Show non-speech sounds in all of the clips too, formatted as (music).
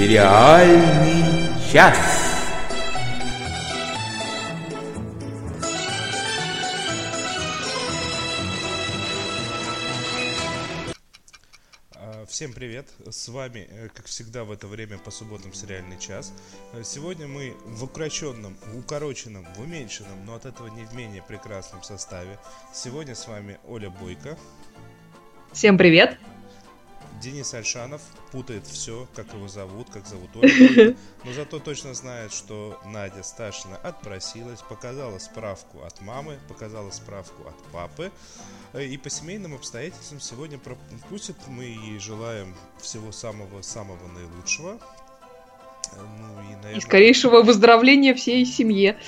Сериальный час. А, Всем привет! С вами, э, как всегда, в это время по субботам сериальный час. Э, Сегодня мы в укороченном, в укороченном, в уменьшенном, но от этого не в менее прекрасном составе. Сегодня с вами Оля Бойко, Всем привет! Денис Альшанов путает все, как его зовут, как зовут Бойко, (laughs) но зато точно знает, что Надя Сташина отпросилась, показала справку от мамы, показала справку от папы, э, и по семейным обстоятельствам сегодня пропустит. Мы ей желаем всего самого-самого наилучшего. Э, Ну и, И наверное, скорейшего выздоровления всей семье.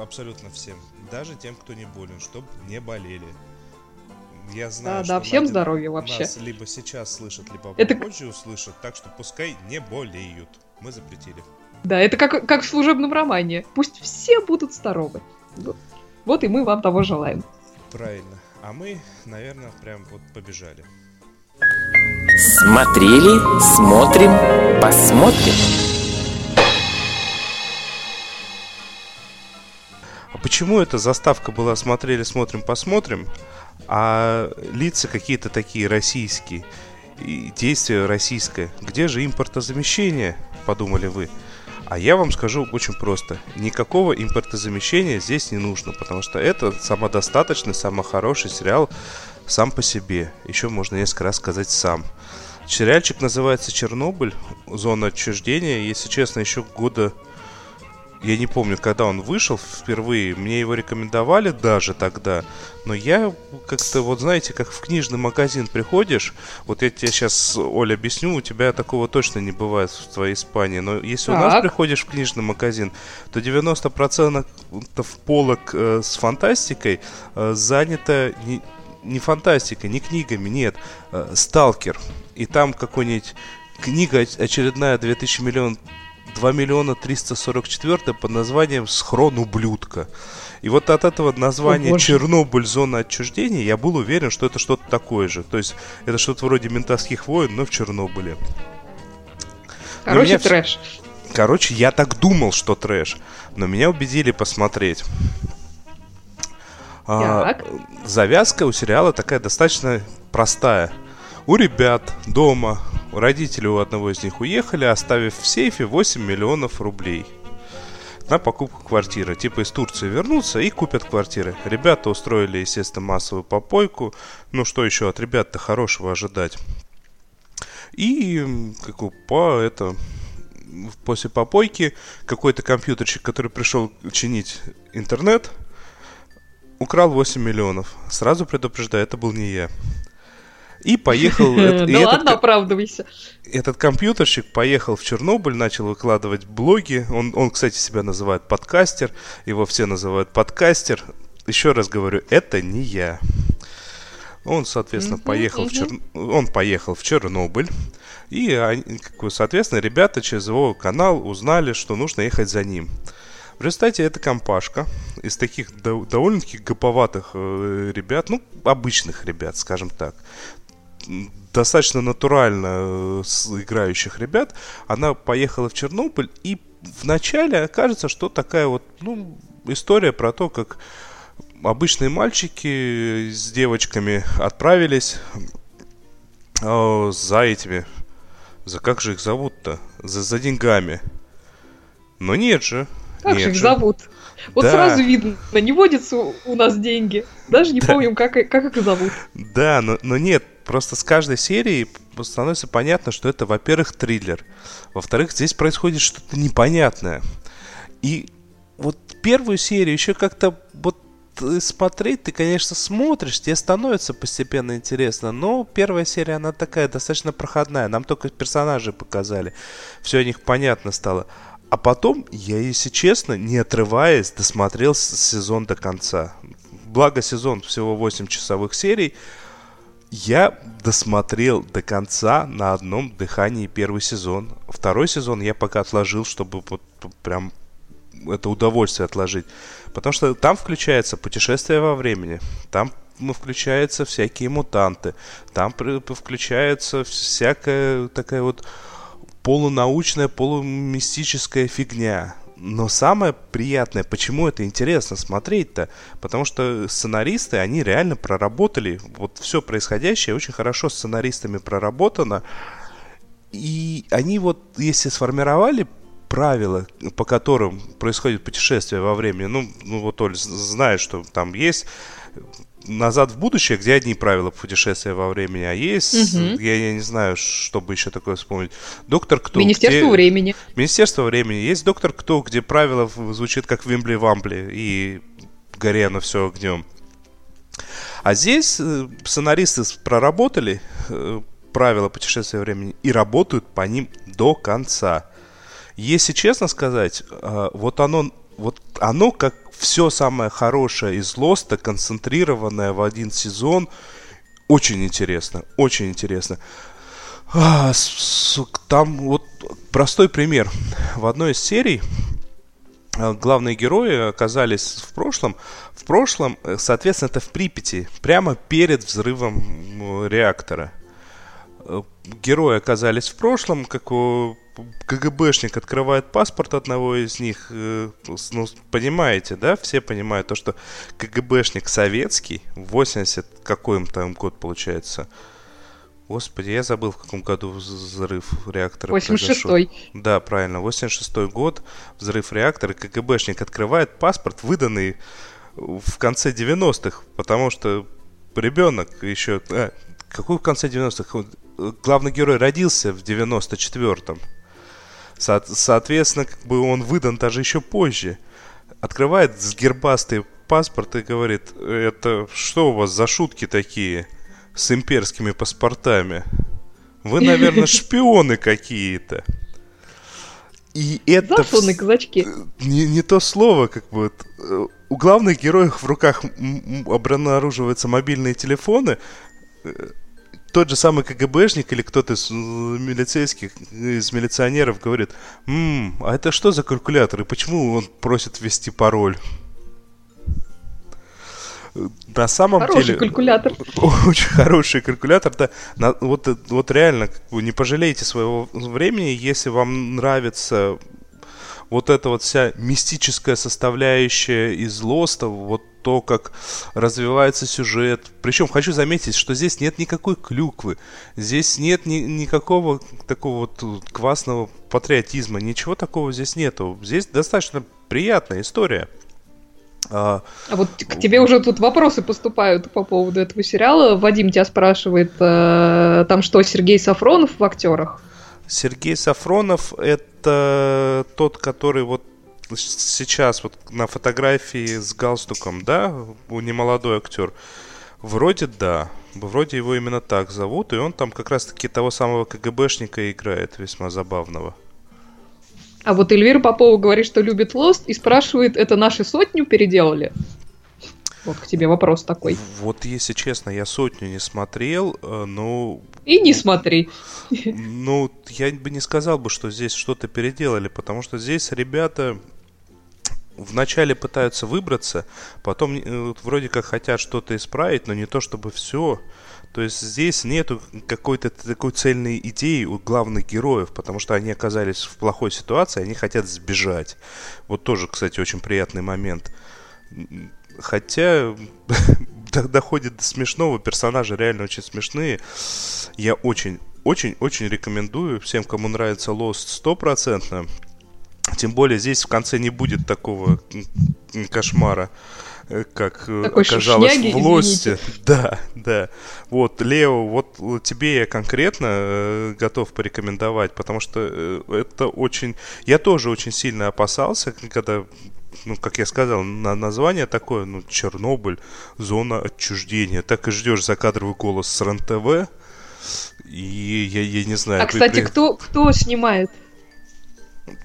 абсолютно всем, даже тем, кто не болен, чтобы не болели. Я Да, знаю, да, что всем Надя здоровья вообще. Нас либо сейчас слышат, либо Это- позже услышат, так что пускай не болеют. Мы запретили. Да, это как, как в служебном романе. Пусть все будут здоровы. Вот- Вот и мы вам того желаем. Правильно. А мы, наверное, прям вот побежали. Смотрели, смотрим, посмотрим. А почему эта заставка была «Смотрели, смотрим, посмотрим», а лица какие-то такие российские, и действие российское? Где же импортозамещение, подумали вы? А я вам скажу очень просто. Никакого импортозамещения здесь не нужно, потому что это самодостаточный, самый хороший сериал сам по себе. Еще можно несколько раз сказать сам. Сериальчик называется «Чернобыль. Зона отчуждения». Если честно, еще года я не помню, когда он вышел впервые, мне его рекомендовали даже тогда, но я как-то, вот знаете, как в книжный магазин приходишь, вот я тебе сейчас, Оля, объясню, у тебя такого точно не бывает в твоей Испании, но если у нас Так. приходишь в книжный магазин, то 90% полок э, с фантастикой э, занято не, не фантастикой, не книгами, нет, э, Сталкер, и там какой-нибудь книга оч- очередная 2000 миллион 2 миллиона 344 под названием «Схрон ублюдка». И вот от этого названия О, боже. «Чернобыль. Зона отчуждения» я был уверен, что это что-то такое же. То есть это что-то вроде «Ментовских войн», но в Чернобыле. Короче, меня вс- трэш. Короче, я так думал, что трэш, но меня убедили посмотреть. А, завязка у сериала такая достаточно простая. У ребят дома, родители у одного из них уехали, оставив в сейфе 8 миллионов рублей на покупку квартиры. Типа из Турции вернутся и купят квартиры. Ребята устроили, естественно, массовую попойку. Ну что еще от ребят-то хорошего ожидать? И как по это после попойки какой-то компьютерщик, который пришел чинить интернет, украл 8 миллионов. Сразу предупреждаю, это был не я. И поехал... (laughs) э- Да этот ладно, ко- оправдывайся. этот компьютерщик поехал в Чернобыль, начал выкладывать блоги. Он, кстати, себя называет подкастер. Его все называют подкастер. Еще раз говорю, это не я. Он, соответственно, поехал в мгм. Чер... он поехал в Чернобыль. И, они, соответственно, ребята через его канал узнали, что нужно ехать за ним. В результате эта компашка из таких до- довольно-таки гоповатых э, ребят, ну, обычных ребят, скажем так, достаточно натурально э, с- играющих ребят, она поехала в Чернобыль, и вначале кажется, что такая вот, ну, история про то, как обычные мальчики с девочками отправились э, за этими, за как же их зовут-то, за, за деньгами. Но нет же. Как нет же их же. зовут? Вот Да. сразу видно, не водятся у нас деньги. Даже не Да. помним, как, как их зовут. Да, но, но нет, просто с каждой серии становится понятно, что это, во-первых, триллер. Во-вторых, здесь происходит что-то непонятное. И вот первую серию еще как-то вот э, смотреть ты, конечно, смотришь, тебе становится постепенно интересно, но первая серия, она такая достаточно проходная, нам только персонажи показали, все о них понятно стало. А потом, я, если честно, не отрываясь, досмотрел сезон до конца. Благо сезон всего 8 часовых серий, я досмотрел до конца на одном дыхании первый сезон. Второй сезон я пока отложил, чтобы вот прям это удовольствие отложить. Потому что там включается путешествие во времени. Там включаются всякие мутанты. Там включается всякая такая вот полунаучная, полумистическая фигня. Но самое приятное, почему это интересно смотреть-то, потому что сценаристы, они реально проработали, вот все происходящее очень хорошо сценаристами проработано, и они вот, если сформировали правила, по которым происходит путешествие во времени, ну, ну вот Оль знает, что там есть назад в будущее, где одни правила путешествия во времени, а есть, угу. я, я не знаю, чтобы еще такое вспомнить. Доктор Кто. Министерство где... времени. Министерство времени. Есть Доктор Кто, где правила звучит как Вимбли-Вамбли и горе оно все огнем. А здесь э, сценаристы проработали э, правила путешествия времени и работают по ним до конца. Если честно сказать, э, вот оно, вот оно как все самое хорошее из Лоста, концентрированное в один сезон. Очень интересно, очень интересно. А, там вот простой пример. В одной из серий а, главные герои оказались в прошлом. В прошлом, э, соответственно, это в Припяти, прямо перед взрывом реактора. Э, герои оказались в прошлом, как КГБшник открывает паспорт одного из них, э, ну, понимаете, да, все понимают то, что КГБшник советский, 80 какой им там год получается, Господи, я забыл, в каком году взрыв реактора 86-й. Да, правильно, 86-й год, взрыв реактора, КГБшник открывает паспорт, выданный в конце 90-х, потому что ребенок еще... А, какой в конце 90-х? Главный герой родился в 94-м. Со- соответственно, как бы он выдан даже еще позже. Открывает сгербастый паспорт и говорит, это что у вас за шутки такие с имперскими паспортами? Вы, наверное, (laughs) шпионы какие-то. И это... Засланные казачки. Не, не то слово, как бы... Э, у главных героев в руках обнаруживаются мобильные телефоны, э, тот же самый КГБшник или кто-то из милицейских, из милиционеров говорит, «Ммм, а это что за калькулятор и почему он просит ввести пароль?» На самом хороший деле... калькулятор. (laughs) Очень хороший калькулятор. Да, на, вот, вот реально, не пожалейте своего времени, если вам нравится вот эта вот вся мистическая составляющая из Лоста, вот то, как развивается сюжет. Причем хочу заметить, что здесь нет никакой клюквы, здесь нет ни, никакого такого вот квасного патриотизма, ничего такого здесь нету. Здесь достаточно приятная история. А, а вот к тебе уже тут вопросы поступают по поводу этого сериала. Вадим тебя спрашивает, э, там что, Сергей Сафронов в актерах? Сергей Сафронов это тот, который вот сейчас вот на фотографии с галстуком, да, у немолодой актер, вроде да, вроде его именно так зовут, и он там как раз-таки того самого КГБшника играет, весьма забавного. А вот Эльвира Попова говорит, что любит Лост, и спрашивает, это наши сотню переделали? Вот к тебе вопрос такой. Вот, если честно, я сотню не смотрел, э, но... И не смотри. Ну, я бы не сказал бы, что здесь что-то переделали, потому что здесь ребята вначале пытаются выбраться, потом э, вроде как хотят что-то исправить, но не то чтобы все. То есть здесь нету какой-то такой цельной идеи у главных героев, потому что они оказались в плохой ситуации, они хотят сбежать. Вот тоже, кстати, очень приятный момент. Хотя (laughs) доходит до смешного, персонажи реально очень смешные. Я очень, очень, очень рекомендую всем, кому нравится Lost стопроцентно. Тем более здесь в конце не будет такого кошмара, э, как э, Такой оказалось шушняги, в Лосте. (laughs) Да, да. Вот, Лео, вот тебе я конкретно э, готов порекомендовать, потому что это очень... Я тоже очень сильно опасался, когда ну, как я сказал, на название такое, ну, Чернобыль, зона отчуждения. Так и ждешь закадровый голос с РЕН-ТВ. И я, я не знаю. А, кстати, при... кто, кто снимает?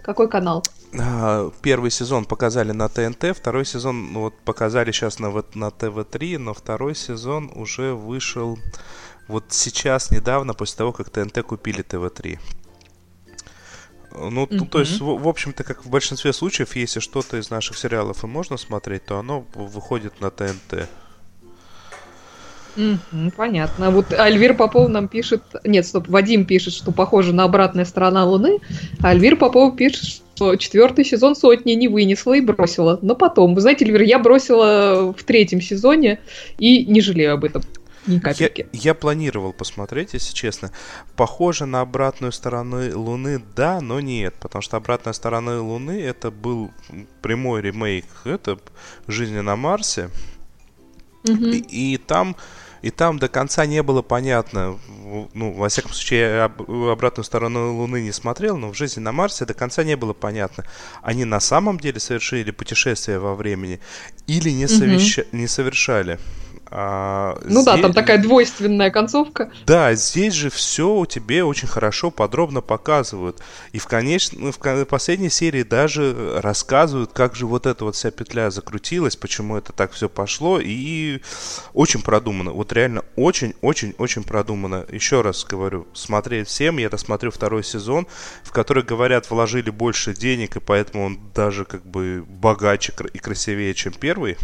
Какой канал? А, первый сезон показали на ТНТ, второй сезон ну, вот показали сейчас на, на ТВ-3, но второй сезон уже вышел вот сейчас, недавно, после того, как ТНТ купили ТВ-3. Ну, mm-hmm. то есть, в, в общем-то, как в большинстве случаев, если что-то из наших сериалов и можно смотреть, то оно выходит на ТНТ. Mm-hmm, понятно. Вот Альвир Попов нам пишет... Нет, стоп, Вадим пишет, что похоже на обратная сторона Луны, а Альвир Попов пишет, что четвертый сезон сотни не вынесла и бросила. Но потом, вы знаете, Альвир, я бросила в третьем сезоне и не жалею об этом. Ни капельки. Я, я планировал посмотреть, если честно. Похоже на обратную сторону Луны, да, но нет. Потому что обратная сторона Луны это был прямой ремейк. Это жизни на Марсе. Угу. И, и там и там до конца не было понятно, ну, во всяком случае, я об, обратную сторону Луны не смотрел, но в жизни на Марсе до конца не было понятно, они на самом деле совершили путешествие во времени или не, совеща- угу. не совершали. А, ну здесь... да, там такая двойственная концовка. Да, здесь же все тебе очень хорошо, подробно показывают. И в, конечном, в последней серии даже рассказывают, как же вот эта вот вся петля закрутилась, почему это так все пошло. И очень продумано. Вот реально очень-очень-очень продумано. Еще раз говорю, смотреть всем. Я досмотрю второй сезон, в который, говорят, вложили больше денег, и поэтому он даже как бы богаче и красивее, чем первый.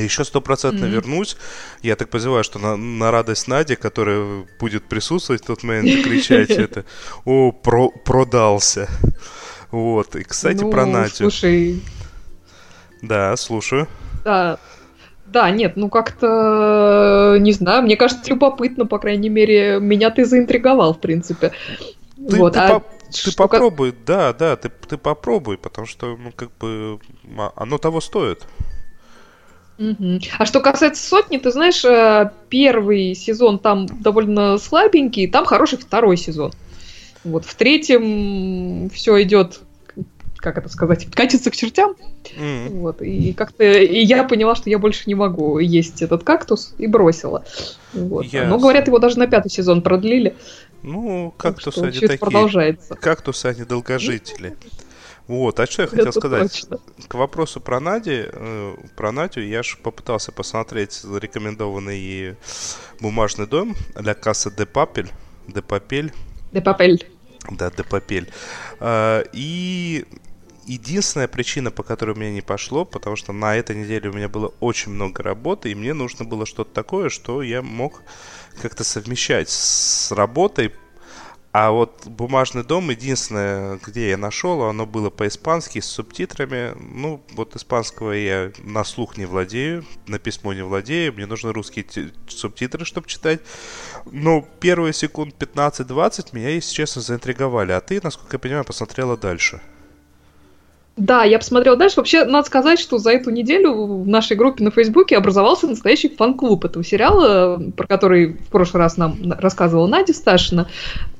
Еще стопроцентно mm-hmm. вернусь. Я так позываю, что на, на радость Нади, которая будет присутствовать в тот момент и кричать (laughs) это, о, про, продался. Вот. И, кстати, ну, про Надю. Слушай. Да, слушаю. Да. Да, нет, ну как-то, не знаю, мне кажется, любопытно, по крайней мере, меня ты заинтриговал, в принципе. Ты, вот, ты, а по, ты попробуй, да, да, ты, ты попробуй, потому что, ну, как бы, а, оно того стоит. Угу. А что касается сотни, ты знаешь, э, первый сезон там довольно слабенький, там хороший второй сезон. Вот в третьем все идет, как это сказать, катится к чертям. Mm. Вот, и как-то и я поняла, что я больше не могу есть этот кактус и бросила. Вот. Yes. Но говорят, его даже на пятый сезон продлили. Ну, кактусы они такие. Продолжается. Кактусы они долгожители. Вот, а что я хотел Это сказать? Точно. К вопросу про Нади, э, про Надю, я же попытался посмотреть рекомендованный бумажный дом для касса де Папель. Де Папель. Де Папель. Да, де Папель. А, и единственная причина, по которой меня не пошло, потому что на этой неделе у меня было очень много работы, и мне нужно было что-то такое, что я мог как-то совмещать с работой, а вот «Бумажный дом» единственное, где я нашел, оно было по-испански с субтитрами. Ну, вот испанского я на слух не владею, на письмо не владею. Мне нужны русские субтитры, чтобы читать. Но первые секунд 15-20 меня, если честно, заинтриговали. А ты, насколько я понимаю, посмотрела дальше. Да, я посмотрела дальше. Вообще, надо сказать, что за эту неделю в нашей группе на Фейсбуке образовался настоящий фан-клуб этого сериала, про который в прошлый раз нам рассказывала Надя Сташина.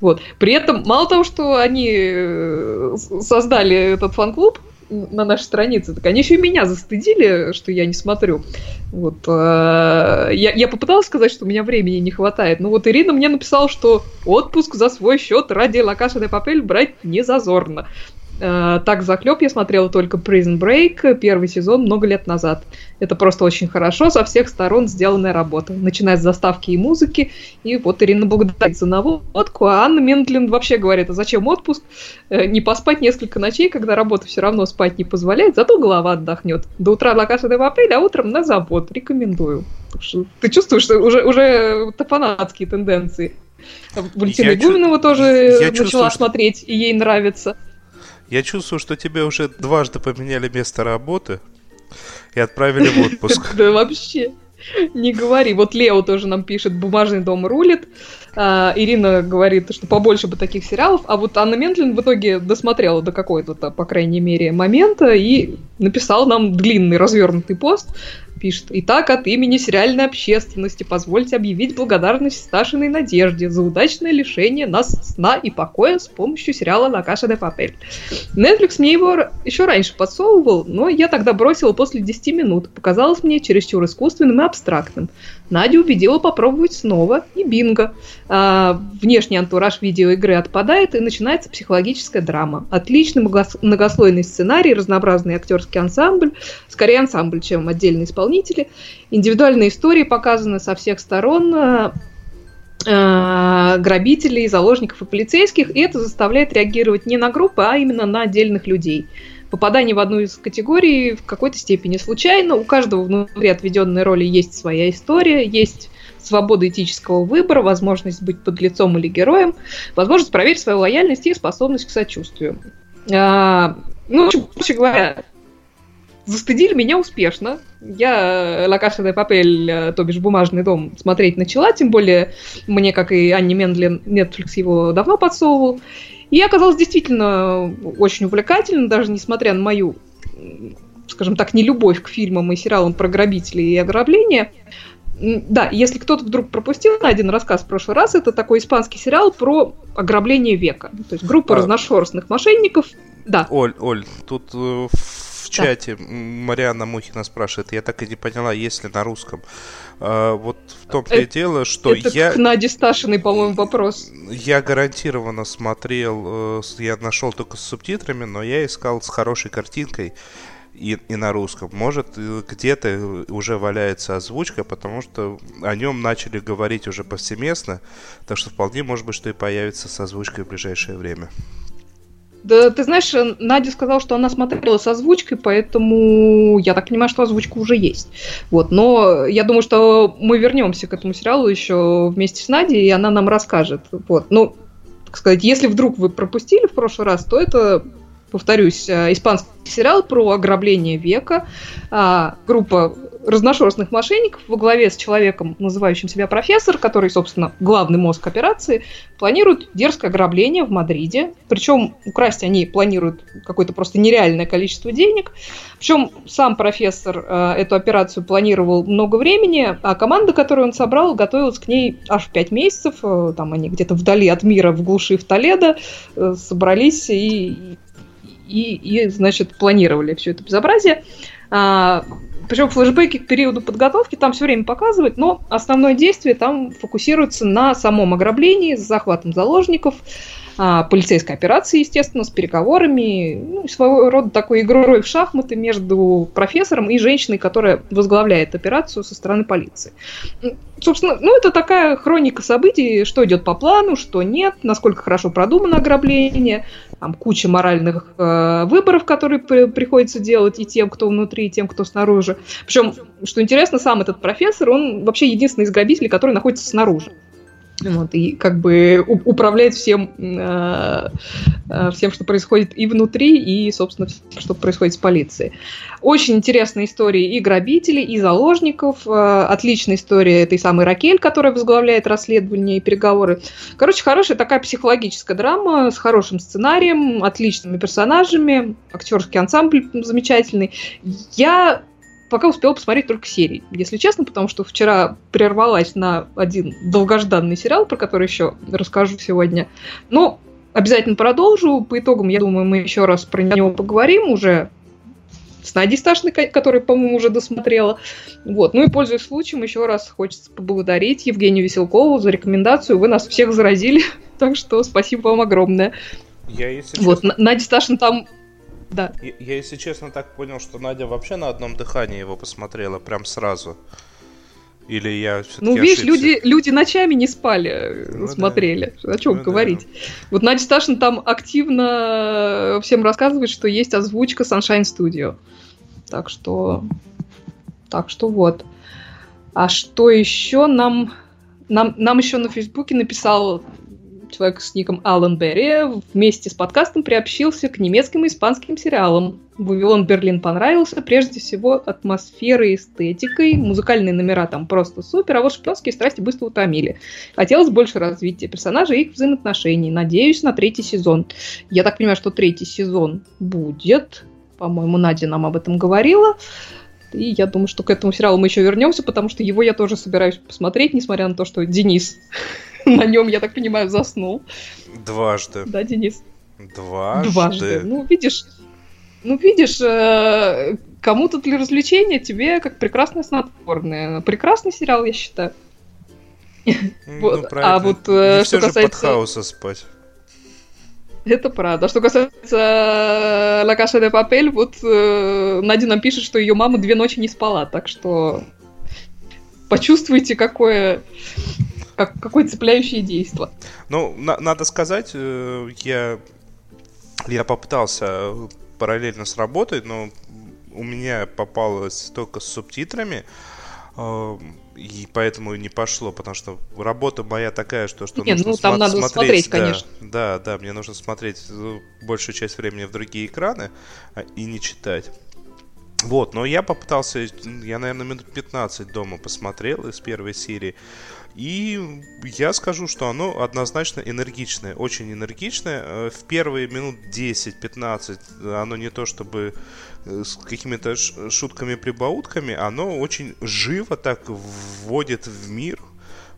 Вот. При этом, мало того, что они э, создали этот фан-клуб, на нашей странице, так они еще и меня застыдили, что я не смотрю. Вот, э, я, я попыталась сказать, что у меня времени не хватает, но вот Ирина мне написала, что отпуск за свой счет ради Лакаша де Папель брать не зазорно. Э, так заклеп я смотрела только Prison Break, первый сезон, много лет назад. Это просто очень хорошо, со всех сторон сделанная работа. Начиная с заставки и музыки. И вот Ирина благодарит за наводку, а Анна Ментлин вообще говорит, а зачем отпуск? Э, не поспать несколько ночей, когда работа все равно спать не позволяет, зато голова отдохнет. До утра Лакаша де апреля, а утром на завод. Рекомендую. Ты чувствуешь, что уже, уже фанатские тенденции. Валентина Игуменова тоже я начала чувствую, смотреть, и ей нравится. Я чувствую, что тебе уже дважды поменяли место работы и отправили в отпуск. (laughs) Да вообще. Не говори. Вот Лео тоже нам пишет, бумажный дом рулит. А, Ирина говорит, что побольше бы таких сериалов. А вот Анна Ментлин в итоге досмотрела до какой-то, по крайней мере, момента и написала нам длинный развернутый пост, пишет. Итак, от имени сериальной общественности позвольте объявить благодарность Сташиной Надежде за удачное лишение нас сна и покоя с помощью сериала «La Casa de Papel». Netflix мне его еще раньше подсовывал, но я тогда бросила после 10 минут. Показалось мне чересчур искусственным и абстрактным. Надя убедила попробовать снова, и бинго. А, внешний антураж видеоигры отпадает, и начинается психологическая драма. Отличный многослойный сценарий, разнообразный актерский ансамбль, скорее ансамбль, чем отдельные исполнители. Индивидуальные истории показаны со всех сторон, а, а, грабителей, заложников и полицейских, и это заставляет реагировать не на группы, а именно на отдельных людей. Попадание в одну из категорий в какой-то степени случайно. У каждого внутри отведенной роли есть своя история, есть свобода этического выбора, возможность быть подлецом или героем, возможность проверить свою лояльность и способность к сочувствию. А, ну, проще говоря, застыдили меня успешно. Я «Ла Каша де Папель», то бишь «Бумажный дом», смотреть начала, тем более мне, как и Анне Мендлин, Netflix его давно подсовывал. И оказалось действительно очень увлекательно, даже несмотря на мою, скажем так, нелюбовь к фильмам и сериалам про грабителей и ограбления. Да, если кто-то вдруг пропустил один рассказ в прошлый раз, это такой испанский сериал про ограбление века. То есть группа а... разношерстных мошенников. Да. Оль, Оль, тут э, в чате да. Марианна Мухина спрашивает, я так и не поняла, есть ли на русском. А, вот в том-то и дело, что это я... к Наде Сташиной, по-моему, вопрос. Я гарантированно смотрел, э, я нашел только с субтитрами, но я искал с хорошей картинкой и, и на русском. Может, э, где-то уже валяется озвучка, потому что о нем начали говорить уже повсеместно, так что вполне может быть, что и появится с озвучкой в ближайшее время. Да, ты знаешь, Надя сказала, что она смотрела с озвучкой, поэтому я так понимаю, что озвучка уже есть. Вот, но я думаю, что мы вернемся к этому сериалу еще вместе с Надей, и она нам расскажет. Вот, ну, так сказать, если вдруг вы пропустили в прошлый раз, то это повторюсь, э, испанский сериал про ограбление века. А, группа разношерстных мошенников во главе с человеком, называющим себя профессор, который, собственно, главный мозг операции, планируют дерзкое ограбление в Мадриде. Причем украсть они планируют какое-то просто нереальное количество денег. Причем сам профессор э, эту операцию планировал много времени, а команда, которую он собрал, готовилась к ней аж 5 месяцев. Э, там они где-то вдали от мира, в глуши в Толедо, э, собрались и и, и значит, планировали все это безобразие. А, причем флешбеки к периоду подготовки там все время показывают, но основное действие там фокусируется на самом ограблении, с захватом заложников, а, полицейской операции, естественно, с переговорами, ну, своего рода такой игрой в шахматы между профессором и женщиной, которая возглавляет операцию со стороны полиции. Собственно, ну, это такая хроника событий, что идет по плану, что нет, насколько хорошо продумано ограбление, там куча моральных э, выборов, которые при, приходится делать и тем, кто внутри, и тем, кто снаружи. Причем, что интересно, сам этот профессор, он вообще единственный из грабителей, который находится снаружи. Вот, и как бы управляет всем, э, э, всем, что происходит и внутри, и, собственно, всем, что происходит с полицией. Очень интересная история и грабителей, и заложников. Э, отличная история этой самой Ракель, которая возглавляет расследование и переговоры. Короче, хорошая такая психологическая драма с хорошим сценарием, отличными персонажами, актерский ансамбль замечательный. Я пока успела посмотреть только серии, если честно, потому что вчера прервалась на один долгожданный сериал, про который еще расскажу сегодня. Но обязательно продолжу. По итогам, я думаю, мы еще раз про него поговорим уже с Надей Сташной, которая, по-моему, уже досмотрела. Вот. Ну и, пользуясь случаем, еще раз хочется поблагодарить Евгению Веселкову за рекомендацию. Вы нас всех заразили, (laughs) так что спасибо вам огромное. Я, если вот, честно... Надя Сташин там да. Я, я, если честно, так понял, что Надя вообще на одном дыхании его посмотрела, прям сразу. Или я Ну, видишь, люди, люди ночами не спали, ну, смотрели. Да. О чем ну, говорить? Да. Вот Надя Сташин там активно всем рассказывает, что есть озвучка Sunshine Studio. Так что... Так что вот. А что еще нам... Нам, нам еще на Фейсбуке написал человек с ником Алан Берри, вместе с подкастом приобщился к немецким и испанским сериалам. «Вавилон Берлин» понравился, прежде всего, атмосферой, эстетикой, музыкальные номера там просто супер, а вот шпионские страсти быстро утомили. Хотелось больше развития персонажей и их взаимоотношений. Надеюсь на третий сезон. Я так понимаю, что третий сезон будет. По-моему, Надя нам об этом говорила. И я думаю, что к этому сериалу мы еще вернемся, потому что его я тоже собираюсь посмотреть, несмотря на то, что Денис (laughs) на нем, я так понимаю, заснул. Дважды. Да, Денис? Дважды. Дважды. Ну, видишь, ну, видишь, э, кому-то для развлечения, тебе как прекрасное снотворное. Прекрасный сериал, я считаю. Ну, вот. А вот э, что касается... под хаоса спать. Это правда. А что касается Ла Каша де Папель, вот э, Надя нам пишет, что ее мама две ночи не спала, так что почувствуйте, какое как, какое цепляющее действие. Ну, на, надо сказать, э, я, я попытался параллельно с работой, но у меня попалось только с субтитрами. Э, и поэтому не пошло, потому что работа моя такая, что, что Нет, нужно ну там смо- надо смотреть, смотреть, да, конечно. Да, да, мне нужно смотреть э, большую часть времени в другие экраны а, и не читать. Вот, но я попытался, я, наверное, минут 15 дома посмотрел из первой серии. И я скажу, что оно однозначно энергичное, очень энергичное. Э, В первые минут 10-15 оно не то чтобы э, с какими-то шутками-прибаутками, оно очень живо так вводит в мир,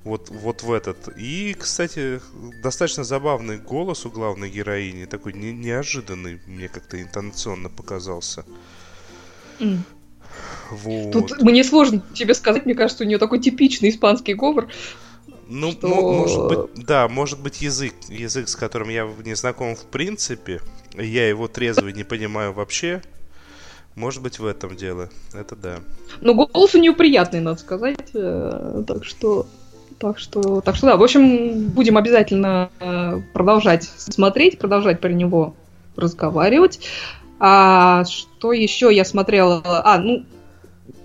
вот, вот в этот. И, кстати, достаточно забавный голос у главной героини, такой не- неожиданный, мне как-то интонационно показался. М. Вот. Тут мне сложно тебе сказать, мне кажется, у нее такой типичный испанский говор. Ну, что- мо- может быть, да, может быть язык, язык, с которым я не знаком в принципе, я его трезвый не понимаю вообще. Может быть в этом дело, это да. Но голос у нее приятный, надо сказать. э, Так что, так что, так что да. В общем, будем обязательно э, продолжать смотреть, продолжать про него разговаривать. А что еще я смотрела? А, ну,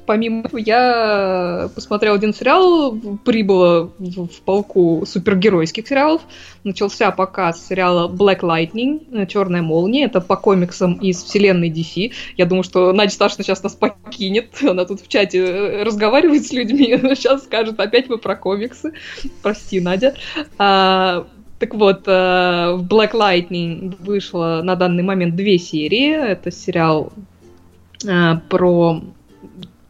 помимо этого, я посмотрела один сериал, прибыла в, полку супергеройских сериалов. Начался показ сериала Black Lightning, Черная молния. Это по комиксам из вселенной DC. Я думаю, что Надя Сташина сейчас нас покинет. Она тут в чате э, разговаривает с людьми. (laughs) Сейчас скажет, опять вы про комиксы. Прости, Надя. А, так вот, э, в Black Lightning вышло на данный момент две серии. Это сериал э, про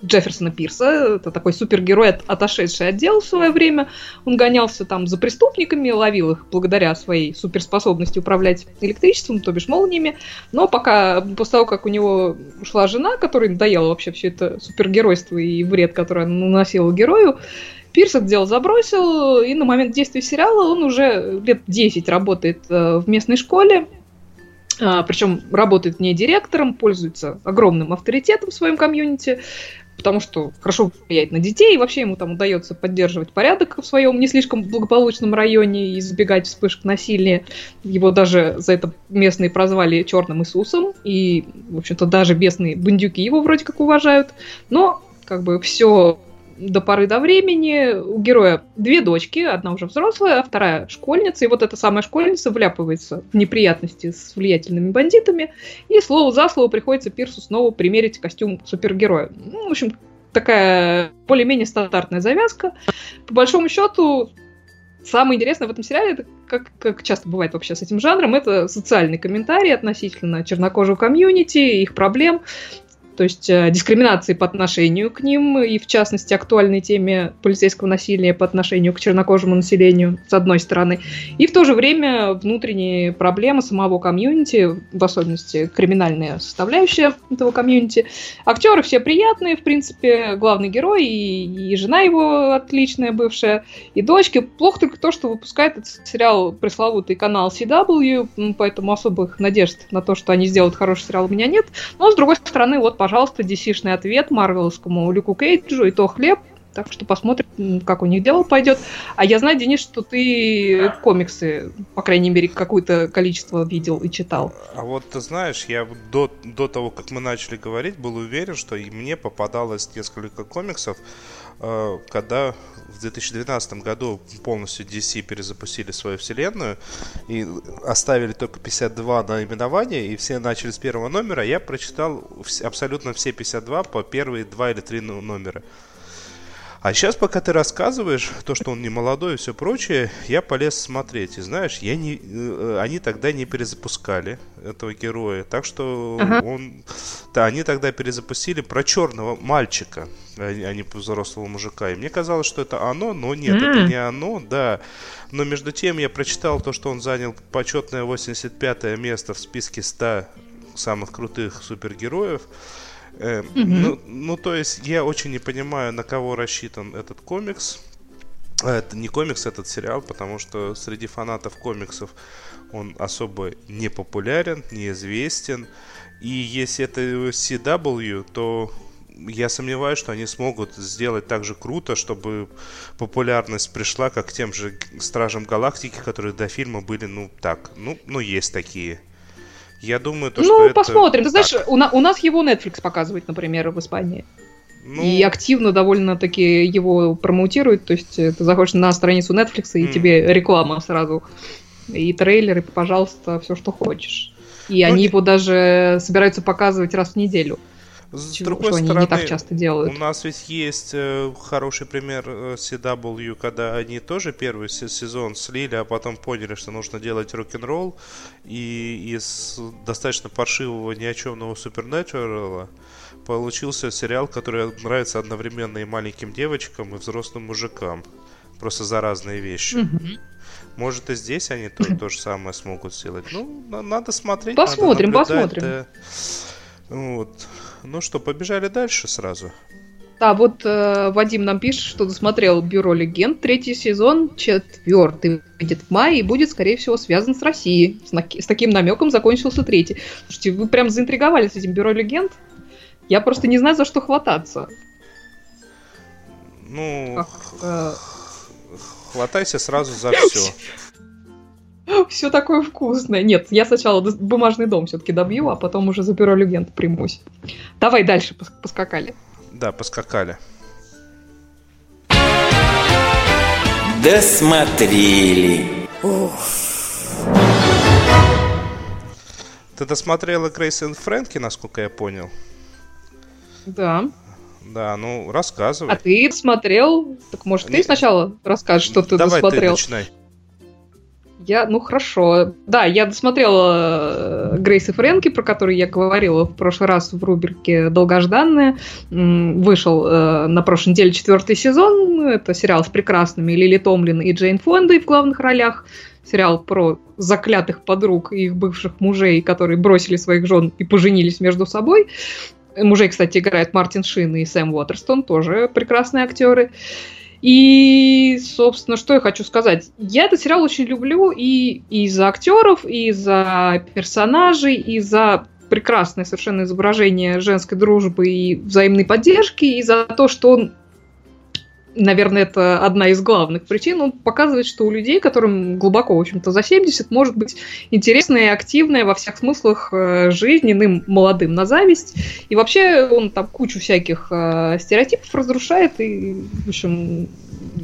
Джефферсона Пирса. Это такой супергерой, от- отошедший от дел в свое время. Он гонялся там за преступниками, ловил их благодаря своей суперспособности управлять электричеством, то бишь молниями. Но пока, после того, как у него ушла жена, которой надоело вообще все это супергеройство и вред, который она наносила герою, Пирс это дело забросил, и на момент действия сериала он уже лет 10 работает э, в местной школе, а, причем работает не директором, пользуется огромным авторитетом в своем комьюнити, потому что хорошо влияет на детей, и вообще ему там удается поддерживать порядок в своем не слишком благополучном районе и избегать вспышек насилия. Его даже за это местные прозвали Черным Иисусом, и, в общем-то, даже местные бандюки его вроде как уважают. Но, как бы, все до поры до времени. У героя две дочки, одна уже взрослая, а вторая школьница. И вот эта самая школьница вляпывается в неприятности с влиятельными бандитами. И слово за слово приходится Пирсу снова примерить костюм супергероя. Ну, в общем, такая более-менее стандартная завязка. По большому счету, самое интересное в этом сериале, это как, как часто бывает вообще с этим жанром, это социальный комментарий относительно чернокожего комьюнити, их проблем то есть э, дискриминации по отношению к ним, и в частности актуальной теме полицейского насилия по отношению к чернокожему населению, с одной стороны, и в то же время внутренние проблемы самого комьюнити, в особенности криминальная составляющая этого комьюнити. Актеры все приятные, в принципе, главный герой и, и жена его отличная бывшая, и дочки. Плохо только то, что выпускает этот сериал пресловутый канал CW, поэтому особых надежд на то, что они сделают хороший сериал, у меня нет. Но, с другой стороны, вот, пожалуйста, DC-шный ответ марвеловскому Люку Кейджу, и то хлеб. Так что посмотрим, как у них дело пойдет. А я знаю, Денис, что ты комиксы, по крайней мере, какое-то количество видел и читал. А вот ты знаешь, я до, до того, как мы начали говорить, был уверен, что и мне попадалось несколько комиксов, когда в 2012 году полностью DC перезапустили свою вселенную и оставили только 52 наименования, и все начали с первого номера, я прочитал абсолютно все 52 по первые два или три ну- номера. А сейчас, пока ты рассказываешь, то, что он не молодой и все прочее, я полез смотреть. И знаешь, я не, э, они тогда не перезапускали этого героя. Так что Ага. он... Да, они тогда перезапустили про черного мальчика, а не а не взрослого мужика. И мне казалось, что это оно, но нет, это М. не оно, да. Но между тем я прочитал то, что он занял почетное 85 место в списке 100 самых крутых супергероев. Э, ну, ну, то есть я очень не понимаю, на кого рассчитан этот комикс. А, Это не комикс, этот сериал, потому что среди фанатов комиксов он особо не популярен, неизвестен. И если это CW, то я сомневаюсь, что они смогут сделать так же круто, чтобы популярность пришла, как к тем же Стражам Галактики, которые до фильма были, ну, так, ну, ну есть такие. Я думаю, то, ну, что посмотрим. это Ты знаешь, у, на, у нас его Netflix показывает, например, в Испании. Ну, И активно довольно-таки его промоутируют. То есть э, ты заходишь на страницу Netflix, и Мгм. тебе реклама сразу. И трейлеры, пожалуйста, все, что хочешь. И Ну, они его даже собираются показывать раз в неделю. С Чего- другой что они стороны, не так часто у делают. нас ведь есть э, хороший пример э, CW, когда они тоже первый се- сезон слили, а потом поняли, что нужно делать рок-н-ролл, и из достаточно паршивого ни о чемного Супернатурала получился сериал, который нравится одновременно и маленьким девочкам, и взрослым мужикам. Просто за разные вещи. Может и здесь они то, то же самое смогут сделать. Ну, на- надо смотреть. Посмотрим, надо наблюдать, посмотрим. да. Вот. Ну что, побежали дальше сразу. Да, вот э, Вадим нам пишет, что досмотрел Бюро легенд. Третий сезон, четвертый, выйдет в мае и будет, скорее всего, связан с Россией. С, наки- с таким намеком закончился третий. Слушайте, вы прям заинтриговали с этим Бюро легенд. Я просто не знаю, за что хвататься. Ну, Как, э, хватайся сразу за все. (laughs) (laughs) все такое вкусное. Нет, я сначала бумажный дом все-таки добью, а потом уже за Бюро легенд примусь. Давай дальше пос- поскакали. Да, поскакали. Досмотрели. Ты досмотрела Грейс и Фрэнки, насколько я понял? Да. Да, ну рассказывай. А ты смотрел? Так может Не- ты сначала расскажешь, что ты Давай досмотрел? ты начинай. Я, ну хорошо. Да, я досмотрела э, Грейс и Фрэнки, про который я говорила в прошлый раз в рубрике «Долгожданная». Вышел э, на прошлой неделе четвертый сезон. Это сериал с прекрасными Лили Томлин и Джейн Фондой в главных ролях. Сериал про заклятых подруг и их бывших мужей, которые бросили своих жен и поженились между собой. Мужей, кстати, играют Мартин Шин и Сэм Уотерстон, тоже прекрасные актеры. И, собственно, что я хочу сказать. Я этот сериал очень люблю и, и из-за актеров, и из-за персонажей, и за прекрасное совершенно изображение женской дружбы и взаимной поддержки, и за то, что он, наверное, это одна из главных причин, он показывает, что у людей, которым глубоко, в общем-то, за 70, может быть интересная и активная во всех смыслах э, жизнь, иным молодым на зависть. И вообще он там кучу всяких э, стереотипов разрушает, и, в общем,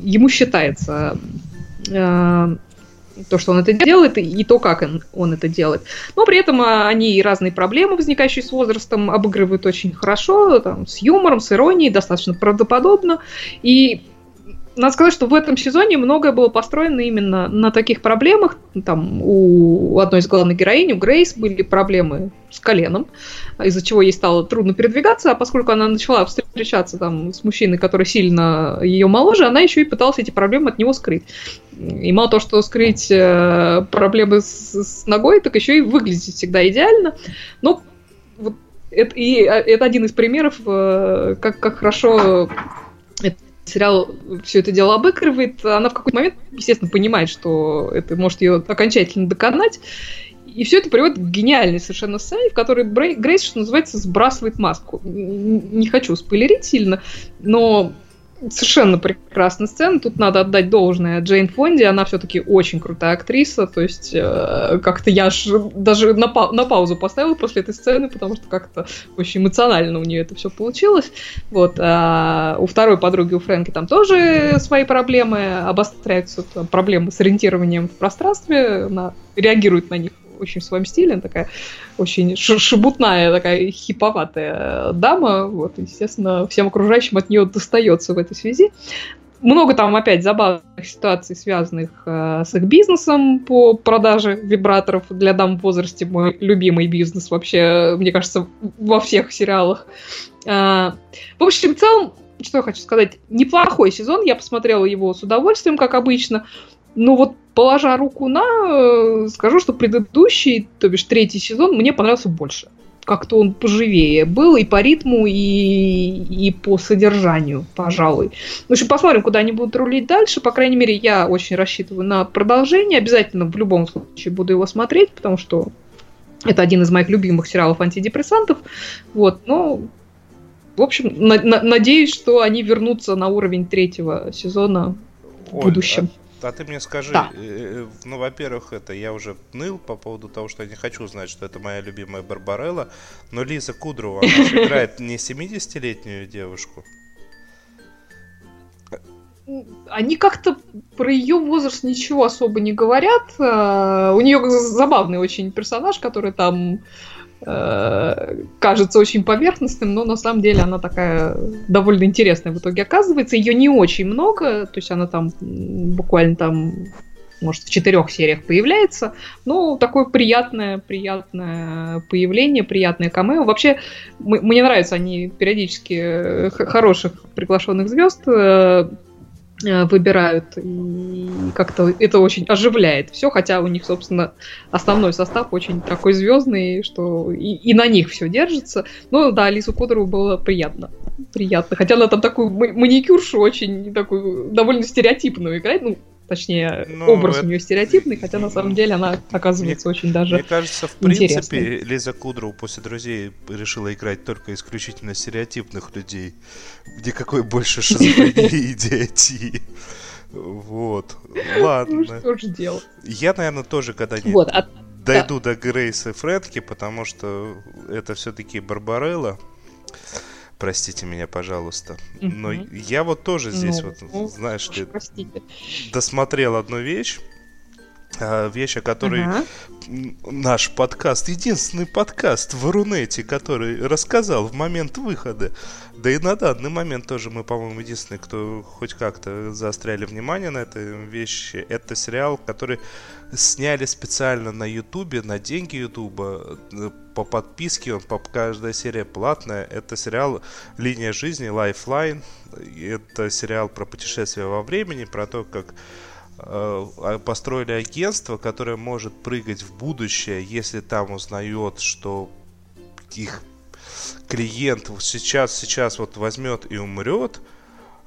ему считается э, то, что он это делает, и, то, как он, он это делает. Но при этом а, они и разные проблемы, возникающие с возрастом, обыгрывают очень хорошо, там, с юмором, с иронией, достаточно правдоподобно. И надо сказать, что в этом сезоне многое было построено именно на таких проблемах. Там у одной из главных героинь, у Грейс, были проблемы с коленом, из-за чего ей стало трудно передвигаться, а поскольку она начала встречаться там с мужчиной, который сильно ее моложе, она еще и пыталась эти проблемы от него скрыть. И мало того, что скрыть э, проблемы с, с ногой, так еще и выглядеть всегда идеально. Ну, вот это, и э, это один из примеров, э, как, как хорошо сериал все это дело обыгрывает. Она в какой-то момент, естественно, понимает, что это может ее окончательно доконать. И все это приводит к гениальной совершенно сцене, в которой Брей- Грейс, что называется, сбрасывает маску. Не хочу спойлерить сильно, но совершенно прекрасная сцена. Тут надо отдать должное Джейн Фонди. Она все-таки очень крутая актриса. То есть э, как-то я аж даже на, пау- на паузу поставила после этой сцены, потому что как-то очень эмоционально у нее это все получилось. Вот. А у второй подруги, у Фрэнки, там тоже свои проблемы обостряются. Там проблемы с ориентированием в пространстве. Она реагирует на них очень в своем стиле. Она такая очень шебутная, такая хиповатая дама. Вот, естественно, всем окружающим от нее достается в этой связи. Много там опять забавных ситуаций, связанных э, с их бизнесом по продаже вибраторов для дам в возрасте. Мой любимый бизнес вообще, мне кажется, во всех сериалах. А, в общем, в целом, что я хочу сказать, неплохой сезон. Я посмотрела его с удовольствием, как обычно. Но вот положа руку на, э, скажу, что предыдущий, то бишь третий сезон, мне понравился больше. Как-то он поживее был и по ритму, и, и по содержанию, пожалуй. В общем, посмотрим, куда они будут рулить дальше. По крайней мере, я очень рассчитываю на продолжение. Обязательно в любом случае буду его смотреть, потому что это один из моих любимых сериалов антидепрессантов. Вот, но в общем, на- на- надеюсь, что они вернутся на уровень третьего сезона в Оль, будущем. А ты мне скажи, Да. э, э, ну, во-первых, это я уже ныл по поводу того, что я не хочу знать, что это моя любимая Барбарелла, но Лиза Кудрова, она же играет не 70-летнюю девушку. Они как-то про ее возраст ничего особо не говорят. Э, У нее забавный очень персонаж, который там э, кажется очень поверхностным, но на самом деле она такая довольно интересная в итоге оказывается. Ее не очень много, то есть она там буквально там может, в четырех сериях появляется. Ну, такое приятное, приятное появление, приятное камео. Вообще, мне нравятся они периодически э, хороших приглашенных звезд э, э, выбирают, и как-то это очень оживляет все, хотя у них, собственно, основной состав очень такой звездный, что и, и на них все держится. Ну да, Лису Кудрову было приятно. Приятно. Хотя она там такую ма- маникюршу очень такую довольно стереотипную играет. Ну, точнее, Ну, образ это- у нее стереотипный, хотя на самом деле она оказывается очень Мне даже. кажется, в принципе, Лиза Кудрова после «Друзей» решила играть только исключительно стереотипных людей. Никакой больше (laughs) шизофрении идиотии. Вот. Ну Ладно. что же делать? Я, наверное, тоже когда-нибудь Вот, а дойду до Грейс и Фредки, потому что это все-таки Барбарелла. Простите меня, пожалуйста. Но Мгм. я вот тоже здесь, Ну, вот, ну, знаешь простите. досмотрел одну вещь. а, Вещь, о которой м, наш подкаст, единственный подкаст в Рунете, который рассказал в момент выхода. Да и на данный момент тоже мы, по-моему, единственные, кто хоть как-то заостряли внимание на этой вещи. Это сериал, который сняли специально на Ютубе, на деньги Ютуба, э, по подписке, он по каждая серия платная. Это сериал «Линия жизни». И Это сериал про путешествия во времени, про то, как э, а- построили агентство, которое может прыгать в будущее, если там узнает, что их клиент сейчас, сейчас вот возьмет и умрет,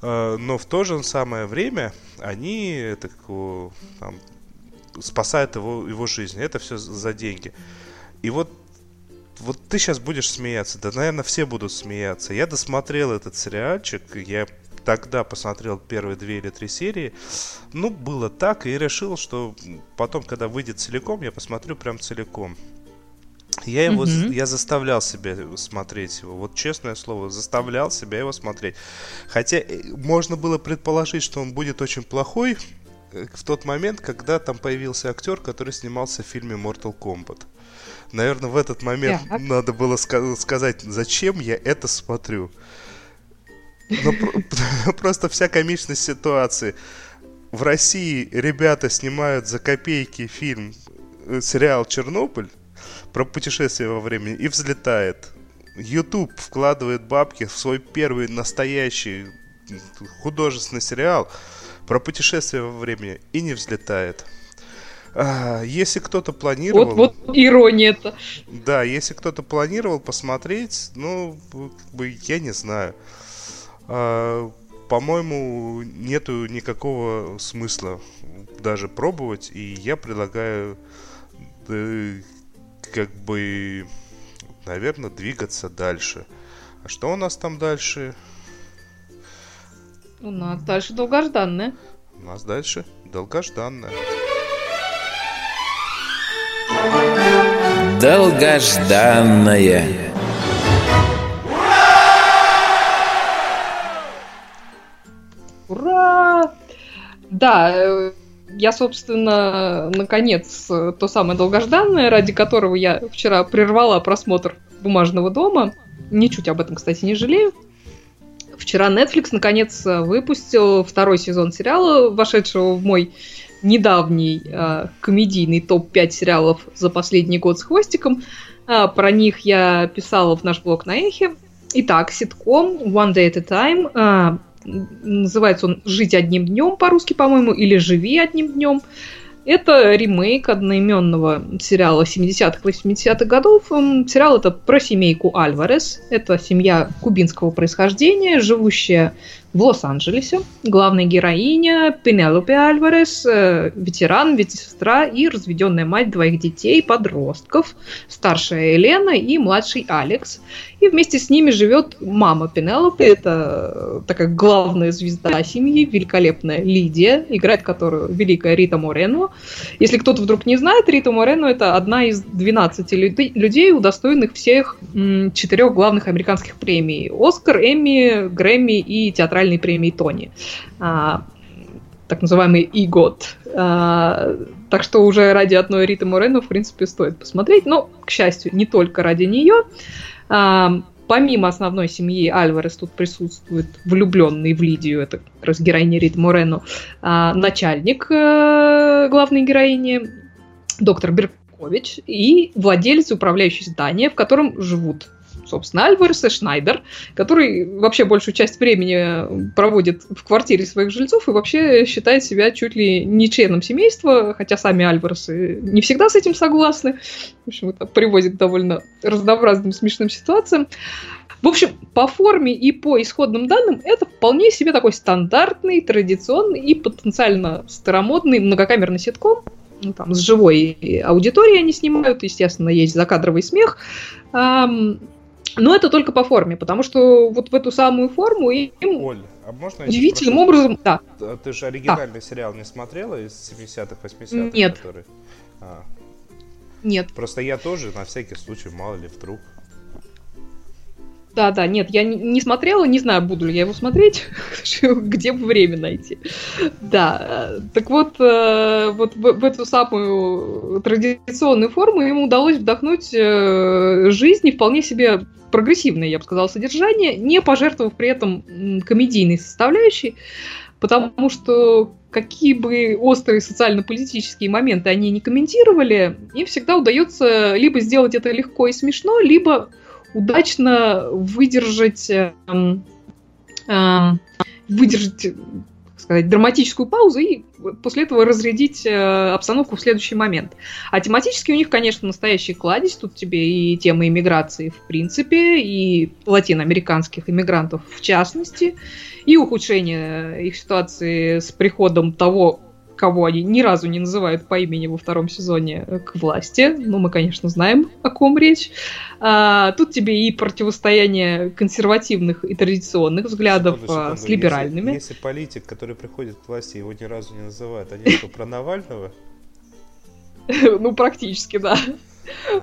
э, но в то же самое время они так, там, спасают его, его жизнь. Это все за деньги. И вот вот ты сейчас будешь смеяться, да, наверное, все будут смеяться. Я досмотрел этот сериальчик, я тогда посмотрел первые две или три серии. Ну, было так, и решил, что потом, когда выйдет целиком, я посмотрю прям целиком. Я его, Мгм. я заставлял себя смотреть его. Вот честное слово, заставлял себя его смотреть. Хотя э, можно было предположить, что он будет очень плохой в тот момент, когда там появился актер, который снимался в фильме Mortal Kombat. Наверное, в этот момент Так. надо было ска- сказать, зачем я это смотрю. Но про- (laughs) просто вся комичность ситуации. В России ребята снимают за копейки фильм, э, сериал «Чернобыль» про путешествие во времени и взлетает. YouTube вкладывает бабки в свой первый настоящий художественный сериал про путешествие во времени и не взлетает. А, Если кто-то планировал... Вот, вот ирония-то. Да, если кто-то планировал посмотреть, ну, как бы, я не знаю. А, по-моему, нету никакого смысла даже пробовать, и я предлагаю, э, как бы, наверное, двигаться дальше. А что у нас там дальше? У нас дальше долгожданное. У нас дальше долгожданное. Долгожданное. Ура! Да, э, я, собственно, наконец, э, то самое долгожданное, ради которого я вчера прервала просмотр «Бумажного дома». Ничуть об этом, кстати, не жалею. Вчера Netflix, наконец, э, выпустил второй сезон сериала, вошедшего в мой недавний э, комедийный топ-5 сериалов за последний год с хвостиком. А, про них я писала в наш блог на Эхе. Итак, ситком One Day at a Time. м, называется он «Жить одним днем» по-русски, по-моему, или «Живи одним днем». Это ремейк одноименного сериала 70-х, 80-х годов. М, Сериал это про семейку Альварес. Это семья кубинского происхождения, живущая в Лос-Анджелесе. Главная героиня Пенелопе Альварес, э, ветеран, медсестра и разведенная мать двоих детей, подростков, старшая Елена и младший Алекс. И вместе с ними живет мама Пенелопе, это э, такая главная звезда семьи, великолепная Лидия, играет которую великая Рита Морено. Если кто-то вдруг не знает, Рита Морено это одна из 12 людей, удостоенных всех четырех главных американских премий. Оскар, Эмми, Грэмми и театральной премии Тони. А, так называемый EGOT. А, так что уже ради одной Риты Морено, в принципе, стоит посмотреть. Но, к счастью, не только ради нее. А, помимо основной семьи Альварес тут присутствует влюбленный в Лидию, это как раз героиня Рита Морено, а, начальник а, главной героини, доктор Беркович, и владелец управляющего здания, в котором живут собственно, Альварес и Шнайдер, который вообще большую часть времени проводит в квартире своих жильцов и вообще считает себя чуть ли не членом семейства, хотя сами Альваресы не всегда с этим согласны. В общем, это приводит к довольно разнообразным смешным ситуациям. В общем, по форме и по исходным данным это вполне себе такой стандартный, традиционный и потенциально старомодный многокамерный ситком. Ну, там, с живой аудиторией они снимают, естественно, есть закадровый смех. Но это только по форме, потому что вот в эту самую форму им Оль, а можно удивительным образом... Да. Ты же оригинальный да. сериал не смотрела из 70-х, 80-х? Нет. Который... А. Нет. Просто я тоже, на всякий случай, мало ли вдруг. Да, да, нет, я не, смотрела, не знаю, буду ли я его смотреть, (laughs) где бы время найти. Да, так вот, э, вот в, в эту самую традиционную форму ему удалось вдохнуть э, жизнь и вполне себе прогрессивное, я бы сказала, содержание, не пожертвовав при этом комедийной составляющей, потому что какие бы острые социально-политические моменты они не комментировали, им всегда удается либо сделать это легко и смешно, либо удачно выдержать, э, э, выдержать сказать, драматическую паузу и после этого разрядить э, обстановку в следующий момент. А тематически у них, конечно, настоящий кладезь. Тут тебе и тема иммиграции в принципе, и латиноамериканских иммигрантов в частности, и ухудшение их ситуации с приходом того кого они ни разу не называют по имени во втором сезоне э, к власти. Ну, мы, конечно, знаем, о ком речь. А, тут тебе и противостояние консервативных и традиционных взглядов секунду, секунду. с либеральными. Если, если политик, который приходит к власти, его ни разу не называют, они что, про Навального? (laughs) Ну, практически, да.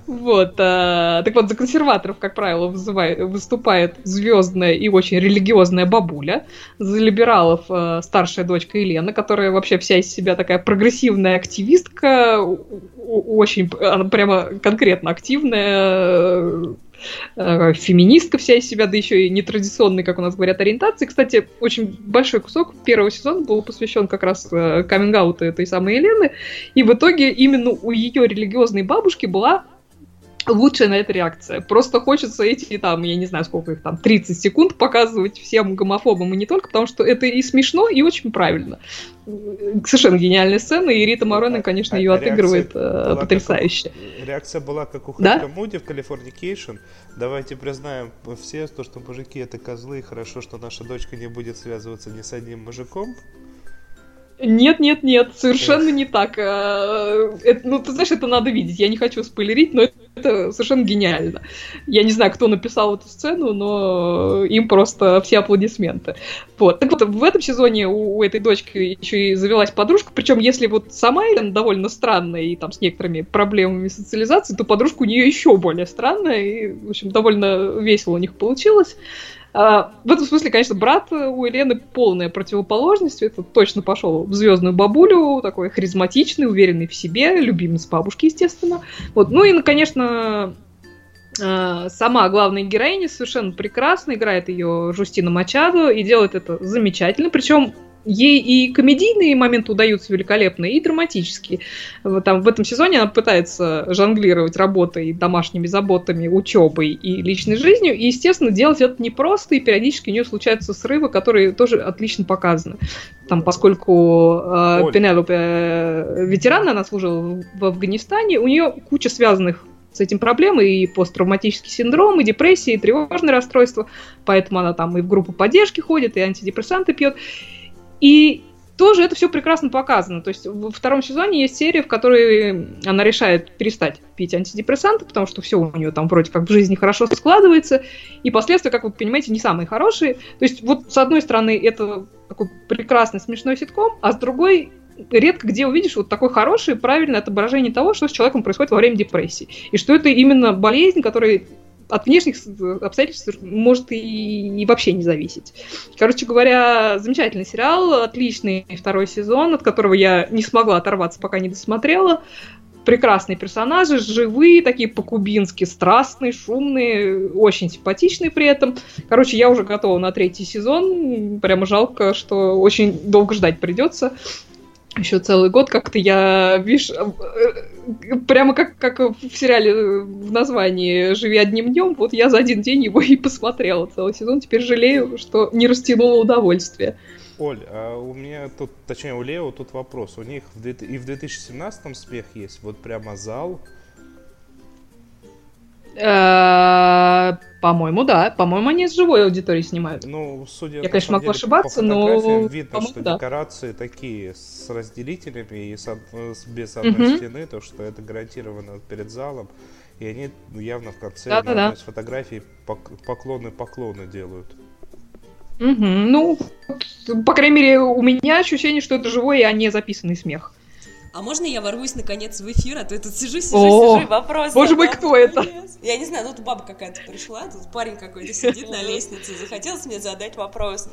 Вот. А, так вот, за консерваторов, как правило, вызывает, выступает звездная и очень религиозная бабуля. За либералов а, старшая дочка Елена, которая вообще вся из себя такая прогрессивная активистка, очень, она прямо конкретно активная, э, феминистка вся из себя, да еще и нетрадиционной, как у нас говорят, ориентации. Кстати, очень большой кусок первого сезона был посвящен как раз э, каминг этой самой Елены, и в итоге именно у ее религиозной бабушки была лучшая на это реакция. Просто хочется эти, там, я не знаю, сколько их там, 30 секунд показывать всем гомофобам и не только, потому что это и смешно, и очень правильно. Совершенно гениальная сцена, и Рита Морено, а, конечно, а, ее отыгрывает э, потрясающе. Как, реакция была как у да? Муди в Californication. Давайте признаем все, то, что мужики это козлы, и хорошо, что наша дочка не будет связываться ни с одним мужиком. Нет, нет, нет, совершенно не так. Это, ну, ты знаешь, это надо видеть. Я не хочу спойлерить, но это, это совершенно гениально. Я не знаю, кто написал эту сцену, но им просто все аплодисменты. Вот. Так вот, в этом сезоне у, у этой дочки еще и завелась подружка, причем если вот сама Элен довольно странная и там с некоторыми проблемами социализации, то подружка у нее еще более странная, и, в общем, довольно весело у них получилось. А, в этом смысле, конечно, брат у Елены полная противоположность. Это точно пошел в звездную бабулю, такой харизматичный, уверенный в себе, любимец бабушки, естественно. Вот. Ну и, конечно, а, сама главная героиня совершенно прекрасно играет ее Жустина Мачадо и делает это замечательно. Причем ей и комедийные моменты удаются великолепно, и драматические. Вот там, в этом сезоне она пытается жонглировать работой, домашними заботами, учебой и личной жизнью, и, естественно, делать это непросто, и периодически у нее случаются срывы, которые тоже отлично показаны. Там, поскольку э, Пенелопе э, ветеран, она служила в Афганистане, у нее куча связанных с этим проблемы, и посттравматический синдром, и депрессия, и тревожное расстройство, поэтому она там и в группу поддержки ходит, и антидепрессанты пьет. И тоже это все прекрасно показано. То есть во втором сезоне есть серия, в которой она решает перестать пить антидепрессанты, потому что все у нее там вроде как в жизни хорошо складывается, и последствия, как вы понимаете, не самые хорошие. То есть вот с одной стороны это такой прекрасный смешной ситком, а с другой редко где увидишь вот такое хорошее, правильное отображение того, что с человеком происходит во время депрессии. И что это именно болезнь, которая от внешних обстоятельств может и, и вообще не зависеть. Короче говоря, замечательный сериал, отличный второй сезон, от которого я не смогла оторваться, пока не досмотрела. Прекрасные персонажи, живые, такие по-кубински, страстные, шумные, очень симпатичные при этом. Короче, я уже готова на третий сезон. Прямо жалко, что очень долго ждать придется еще целый год как-то я, видишь, э, прямо как, как в сериале в названии «Живи одним днем», вот я за один день его (laughs) и посмотрела целый сезон, теперь жалею, что не растянула удовольствие. Оль, а у меня тут, точнее у Лео тут вопрос, у них и в 2017 смех есть, вот прямо зал, Э, по-моему, да. По-моему, они с живой аудиторией снимают. Ну, судя Я, конечно, могу деле, ошибаться, но... видно, что да. декорации такие с разделителями и с, с, без одной угу. стены, то, что это гарантированно перед залом. И они явно в конце да, на да, одной из фотографий поклоны-поклоны делают. Угу. Ну, по крайней мере, у меня ощущение, что это живой, а не записанный смех. А можно я ворвусь наконец в эфир, а то я тут сижу, сижу, О, сижу, вопрос. Боже мой, кто это? Я не знаю, ну тут баба какая-то пришла, тут парень какой-то сидит на лестнице, захотелось мне задать вопрос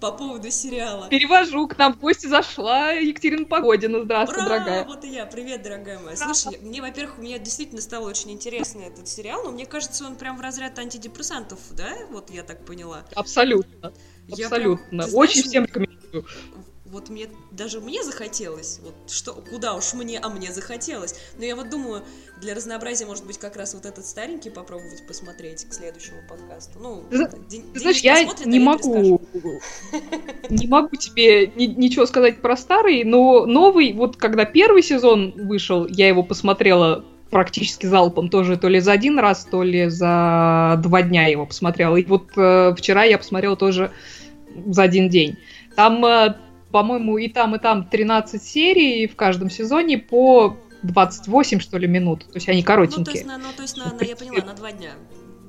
по поводу сериала. Перевожу, к нам в гости зашла Екатерина Погодина. Здравствуй, Ура! дорогая. Вот и я. Привет, дорогая моя. Слушай, мне, во-первых, мне действительно стало очень интересно этот сериал, но мне кажется, он прям в разряд антидепрессантов, да? Вот я так поняла. Абсолютно. Я Абсолютно. Прям, знаешь, очень всем рекомендую вот мне даже мне захотелось, вот что, куда уж мне, а мне захотелось. Но я вот думаю, для разнообразия, может быть, как раз вот этот старенький попробовать посмотреть к следующему подкасту. Ну, ты, ты знаешь, я не могу, (laughs) не могу тебе ни, ничего сказать про старый, но новый, вот когда первый сезон вышел, я его посмотрела практически залпом тоже то ли за один раз, то ли за два дня его посмотрела. И вот э, вчера я посмотрела тоже за один день. Там э, по-моему, и там, и там 13 серий в каждом сезоне по 28, что ли, минут. То есть они коротенькие. Ну, то есть, на, ну, то есть на, на, я поняла, на два дня.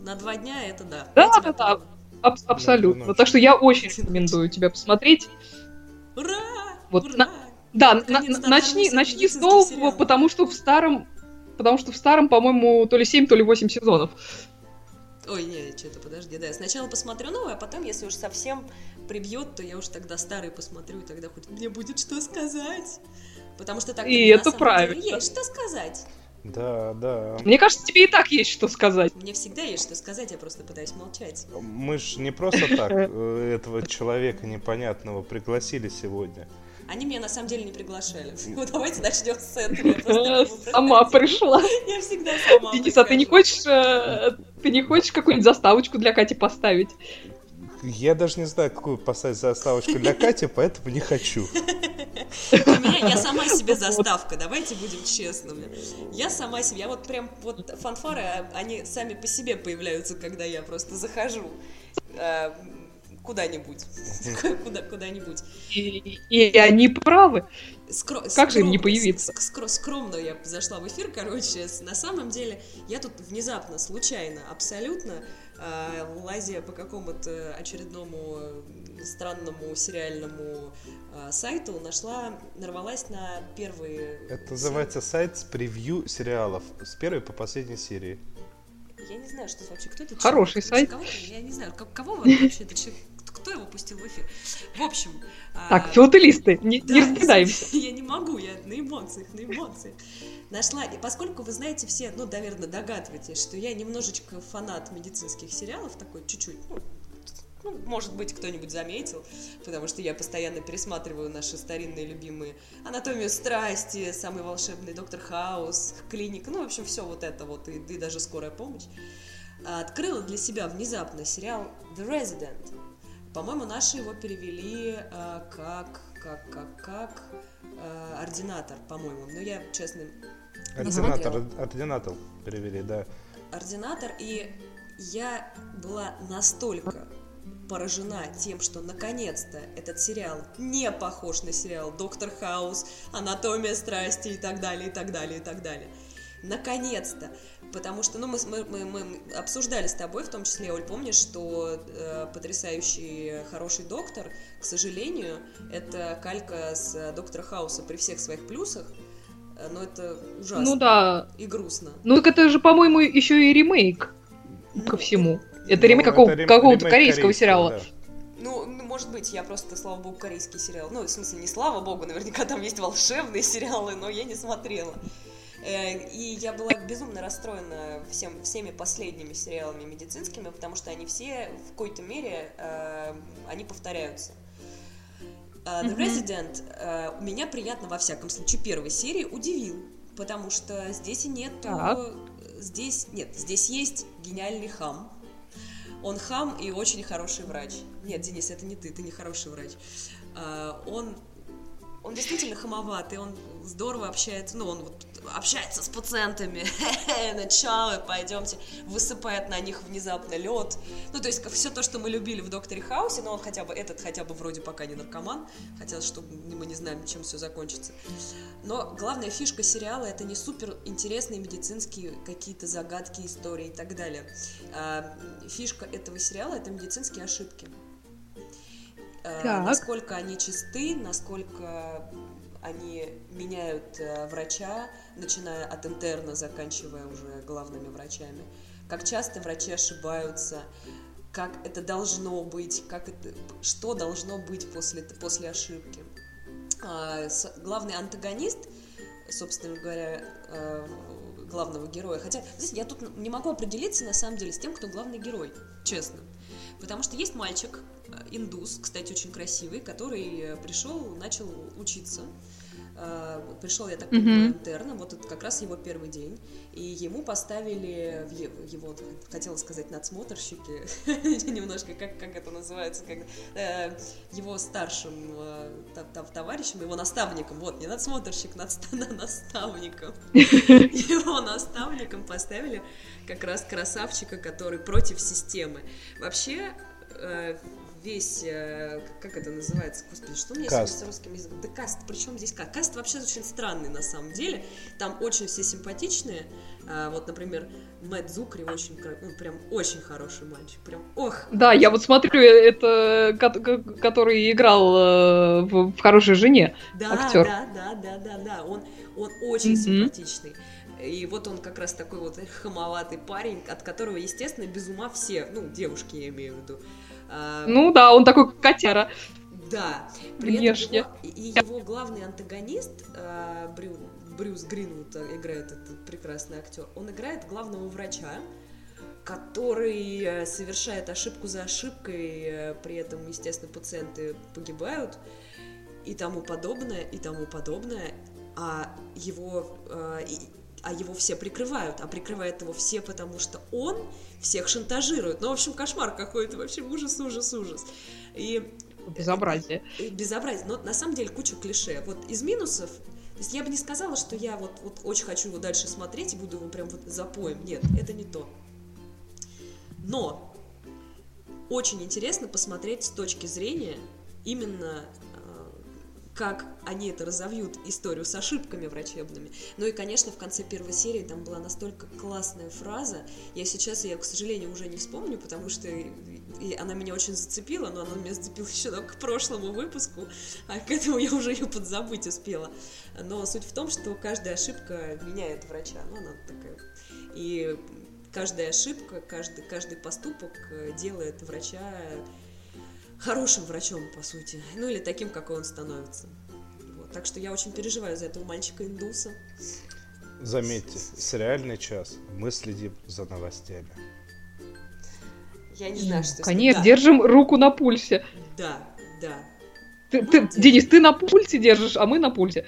На два дня это да. Да, да, да. Аб- абсолютно. Так что я очень рекомендую тебя посмотреть. Ура! Вот, Ура! На, да, на, начни, начни с нового, потому что в старом, потому что в старом, по-моему, то ли 7, то ли 8 сезонов. Ой, не, что-то подожди, да. Сначала посмотрю новое, а потом, если уж совсем прибьет, то я уж тогда старый посмотрю, и тогда хоть мне будет что сказать. Потому что так и это правильно. Деле, есть что сказать. Да, да. Мне кажется, тебе и так есть что сказать. Мне всегда есть что сказать, я просто пытаюсь молчать. Мы ж не просто так э, этого человека непонятного пригласили сегодня. Они меня на самом деле не приглашали. Ну, давайте начнем с этого. Сама пришла. Я всегда сама Денис, а ты не хочешь, э, ты не хочешь какую-нибудь заставочку для Кати поставить? Я даже не знаю, какую поставить заставочку для Кати, поэтому не хочу. (laughs) Для меня я сама себе заставка, давайте будем честными. Я сама себе, я вот прям, вот фанфары, они сами по себе появляются, когда я просто захожу э, куда-нибудь. (laughs) Куда, куда-нибудь. И, они правы. Скро- как скромно, же им не появиться? Скро- скромно я зашла в эфир, короче. На самом деле, я тут внезапно, случайно, абсолютно э, лазя по какому-то очередному странному сериальному э, сайту, нашла, нарвалась на первые... Это называется сайт с превью сериалов с первой по последней серии. Я не знаю, что вообще, кто это Хороший человек? сайт. Я не знаю, кого вообще это человек кто его пустил в эфир? В общем... Так, а... филателисты, не, да, не разбегаемся. (laughs) Я не могу, я на эмоциях, на эмоциях. Нашла, и поскольку вы знаете все, ну, наверное, догадываетесь, что я немножечко фанат медицинских сериалов, такой чуть-чуть, ну, ну, может быть, кто-нибудь заметил, потому что я постоянно пересматриваю наши старинные любимые «Анатомию страсти», «Самый волшебный доктор Хаус», «Клиника», ну, в общем, все вот это вот, и, и даже «Скорая помощь». Открыла для себя внезапно сериал «The Resident», по-моему, наши его перевели э, как, как, как, как э, ординатор, по-моему. Но я, честно, Ординатор, ординатор перевели, да. Ординатор, и я была настолько поражена тем, что наконец-то этот сериал не похож на сериал Доктор Хаус, Анатомия страсти и так далее, и так далее, и так далее. Наконец-то! Потому что, ну, мы, мы, мы обсуждали с тобой, в том числе, Оль, помнишь, что э, потрясающий хороший доктор, к сожалению, это калька с Доктора Хауса при всех своих плюсах, э, но это ужасно. Ну да. И грустно. Ну так это же, по-моему, еще и ремейк ну, ко всему. Это ну, ремейк какого- рем- какого-то корейского, сериала. Да. Ну, может быть, я просто, слава богу, корейский сериал. Ну, в смысле, не слава богу, наверняка там есть волшебные (laughs) сериалы, но я не смотрела. Э, и я была безумно расстроена всем, всеми последними сериалами медицинскими, потому что они все в какой-то мере, э, они повторяются. Uh, The Resident uh, меня приятно, во всяком случае, первой серии удивил, потому что здесь и нет... Здесь, нет, здесь есть гениальный хам. Он хам и очень хороший врач. Нет, Денис, это не ты, ты не хороший врач. Он он действительно хамоватый, он здорово общается, ну, он вот общается с пациентами, (laughs) начало, пойдемте, высыпает на них внезапно лед. Ну, то есть все то, что мы любили в Докторе Хаусе, но он хотя бы, этот хотя бы вроде пока не наркоман, хотя чтобы мы не знаем, чем все закончится. Но главная фишка сериала это не супер интересные медицинские какие-то загадки, истории и так далее. А, фишка этого сериала это медицинские ошибки. Э, так. насколько они чисты, насколько они меняют э, врача, начиная от интерна, заканчивая уже главными врачами. Как часто врачи ошибаются, как это должно быть, как это, что должно быть после, после ошибки. А, главный антагонист, собственно говоря, э, главного героя. Хотя здесь я тут не могу определиться на самом деле с тем, кто главный герой, честно. Потому что есть мальчик, Э, индус, кстати, очень красивый, который пришел, начал учиться. Э, пришел, я так понимаю, mm-hmm. интерном, вот это как раз его первый день, и ему поставили его, хотела сказать, надсмотрщики, (laughs) немножко, как, как это называется, как, э, его старшим э, товарищем, его наставником, вот, не надсмотрщик, надста, (laughs) наставником, (laughs) его наставником поставили как раз красавчика, который против системы. Вообще, весь, э, как это называется, господи, что у меня каст. с русским языком? Да каст, причем здесь каст? Каст вообще очень странный на самом деле, там очень все симпатичные, а, вот, например, Мэтт Зукри очень, ну, прям очень хороший мальчик, прям, ох. Да, я вот смотрю, э, это, который играл э, в, в «Хорошей жене» да, актер. Да, да, да, да, да, он, он очень mm-hmm. симпатичный. И вот он как раз такой вот (laughs) хамоватый парень, от которого, естественно, без ума все, ну, девушки я имею в виду, а, ну да, он такой котяра. Да. При Внешне. Этом его, и его главный антагонист, а, Брю, Брюс Гринвуд играет этот прекрасный актер, он играет главного врача, который э, совершает ошибку за ошибкой, э, при этом, естественно, пациенты погибают и тому подобное, и тому подобное, а его, э, а его все прикрывают, а прикрывают его все, потому что он всех шантажирует. Ну, в общем, кошмар какой-то, вообще ужас, ужас, ужас. И Безобразие. Безобразие. Но на самом деле куча клише. Вот из минусов, то есть я бы не сказала, что я вот, вот очень хочу его дальше смотреть и буду его прям вот запоем. Нет, это не то. Но очень интересно посмотреть с точки зрения именно как они это разовьют, историю с ошибками врачебными. Ну и, конечно, в конце первой серии там была настолько классная фраза. Я сейчас ее, к сожалению, уже не вспомню, потому что и она меня очень зацепила, но она меня зацепила (laughs) еще к прошлому выпуску, а к этому я уже ее подзабыть успела. Но суть в том, что каждая ошибка меняет врача. Ну, она такая... И каждая ошибка, каждый, каждый поступок делает врача хорошим врачом, по сути. Ну или таким, какой он становится. Вот. Так что я очень переживаю за этого мальчика-индуса. Заметьте, сериальный час. Мы следим за новостями. Я не знаю, что... Конечно, да. держим руку на пульсе. Да, да. Ты, ты, Денис, ты на пульсе держишь, а мы на пульсе.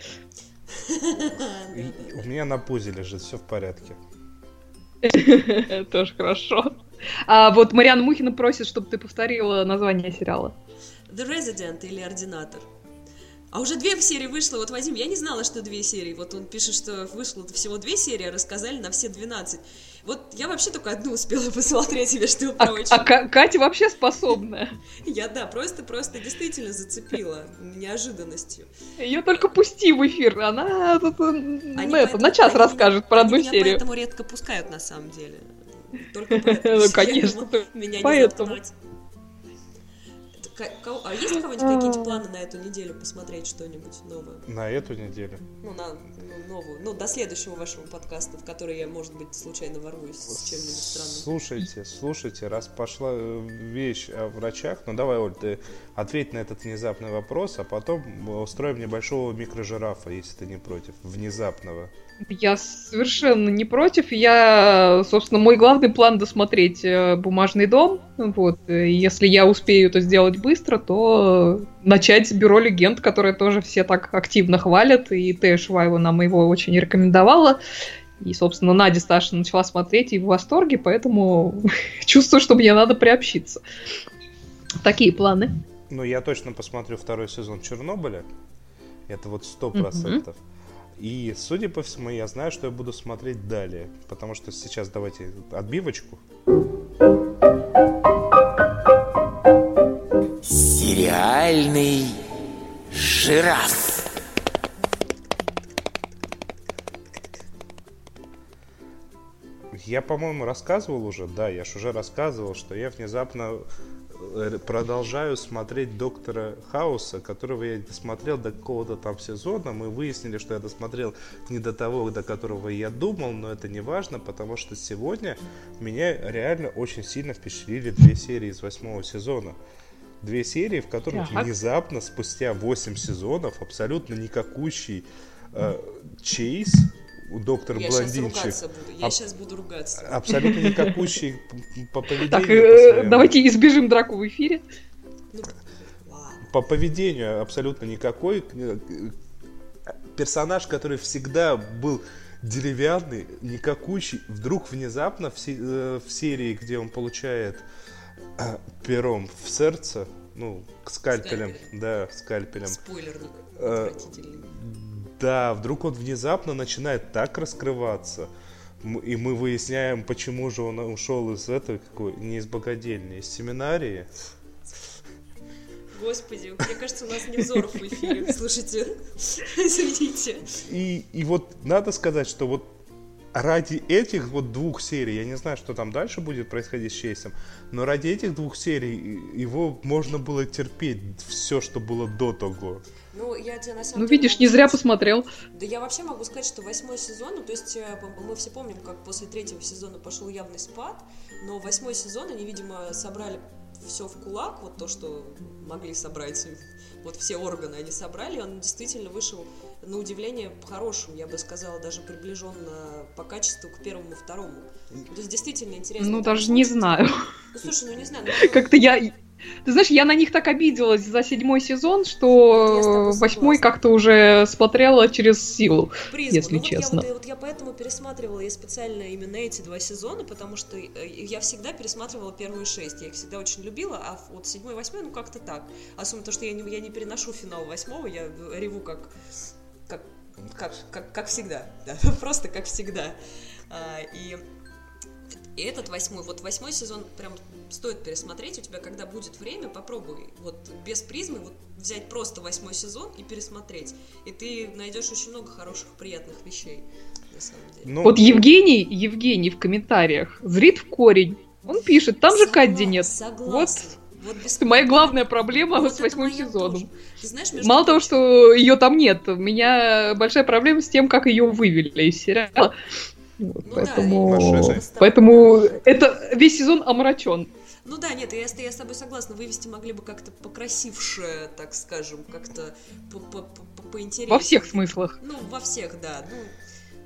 У меня на пузе лежит, все в порядке. (laughs) Тоже хорошо. А вот Мариан Мухина просит, чтобы ты повторила название сериала. The Resident или Ординатор. А уже две серии вышло. Вот, Вадим, я не знала, что две серии. Вот он пишет, что вышло всего две серии, а рассказали на все 12. Вот я вообще только одну успела (laughs) посмотреть, и что А, прочее. а Ка- Катя вообще способная. (laughs) Я, да, просто-просто действительно зацепила неожиданностью. Ее только пусти в эфир, она на час расскажет меня- про одну меня серию. поэтому редко пускают, на самом деле. Только поэтому. (laughs) Ну, конечно, (laughs) Меня не поэтому. кого- А есть у кого-нибудь какие-нибудь планы на эту неделю посмотреть что-нибудь новое? На эту неделю. Ну, на ну, новую. Ну, до следующего вашего подкаста, в который я, может быть, случайно ворвусь с чем-нибудь странным. Слушайте, слушайте, раз пошла э, вещь о врачах, ну давай, Оль, ты ответь на этот внезапный вопрос, а потом устроим небольшого микрожирафа, если ты не против. Внезапного. Я совершенно не против. Я, собственно, мой главный план досмотреть э, «Бумажный дом». Вот. И Если я успею это сделать быстро, то начать с «Бюро легенд», которое тоже все так активно хвалят, и Тея Швайва нам его очень рекомендовала. И, собственно, Надя Сташина начала смотреть и в восторге, поэтому (laughs) чувствую, что мне надо приобщиться. Такие планы. Ну, я точно посмотрю второй сезон Чернобыля. Это вот сто процентов. И, судя по всему, я знаю, что я буду смотреть далее. Потому что сейчас давайте отбивочку. Сериальный жираф. Я, по-моему, рассказывал уже, да, я же уже рассказывал, что я внезапно продолжаю смотреть Доктора Хауса, которого я досмотрел до какого-то там сезона. Мы выяснили, что я досмотрел не до того, до которого я думал, но это не важно, потому что сегодня меня реально очень сильно впечатлили две серии из восьмого сезона. Две серии, в которых Так. внезапно, спустя 8 сезонов, абсолютно никакущий э, Чейз, у доктора Я сейчас Блондинчик, ругаться буду. Я А- сейчас буду ругаться. абсолютно никакущий (laughs) по поведению. Так, по э, давайте избежим драку в эфире. Ну. По поведению абсолютно никакой. Персонаж, который всегда был деревянный, никакущий, вдруг внезапно в, се- э, в серии, где он получает э, пером в сердце, ну, скальпелем, Скальпелем. да, скальпелем, Спойлерник Э, отвратительный. Да, вдруг он внезапно начинает так раскрываться. И мы выясняем, почему же он ушел из этой, какой, не из богадельни, из семинарии. Господи, мне кажется, у нас не взоров в эфире. Слушайте, извините. И, и вот надо сказать, что вот ради этих вот двух серий, я не знаю, что там дальше будет происходить с Чейсом, но ради этих двух серий его можно было терпеть все, что было до того. Ну, я тебе на самом Ну, деле видишь, могу не зря посмотрел. Да я вообще могу сказать, что восьмой сезон, ну то есть э, мы все помним, как после третьего сезона пошел явный спад, но восьмой сезон они, видимо, собрали все в кулак, вот то, что могли собрать, вот все органы они собрали, он действительно вышел, на удивление, хорошим, я бы сказала, даже приближенно по качеству к первому и второму. То есть действительно интересно. Ну, даже не знаю. Ну, слушай, ну не знаю, ну, (laughs) Как-то я... Ты знаешь, я на них так обиделась за седьмой сезон, Я что восьмой как-то уже смотрела через силу. призму. если Ну, вот честно. Я, вот, вот я поэтому пересматривала и специально именно эти два сезона, потому что э, я всегда пересматривала первые шесть. Я их всегда очень любила, а вот седьмой и восьмой, ну как-то так. Особенно то, что я не, я не переношу финал восьмого, я реву как, как, как, как, как всегда. Да, (laughs) просто как всегда. А, и и этот восьмой, вот восьмой сезон прям стоит пересмотреть. У тебя, когда будет время, попробуй вот без призмы вот взять просто восьмой сезон и пересмотреть. И ты найдешь очень много хороших, приятных вещей, на самом деле. Ну, Вот Евгений, Евгений в комментариях зрит в корень. Он пишет, там же Согла- Кадди нет. Согласна. Вот без- Это (laughs) моя главная проблема Вот с восьмым сезоном. тоже. Ты знаешь, между Мало того, что ее там нет, у меня большая проблема с тем, как ее вывели из сериала. Вот, ну поэтому... да. Поэтому это весь сезон омрачен. Ну да, нет, я, с- я с тобой согласна. Вывести могли бы как-то покрасивше, так скажем, как-то по- по- по- поинтереснее. Во всех смыслах. Ну, во всех, да. Ну,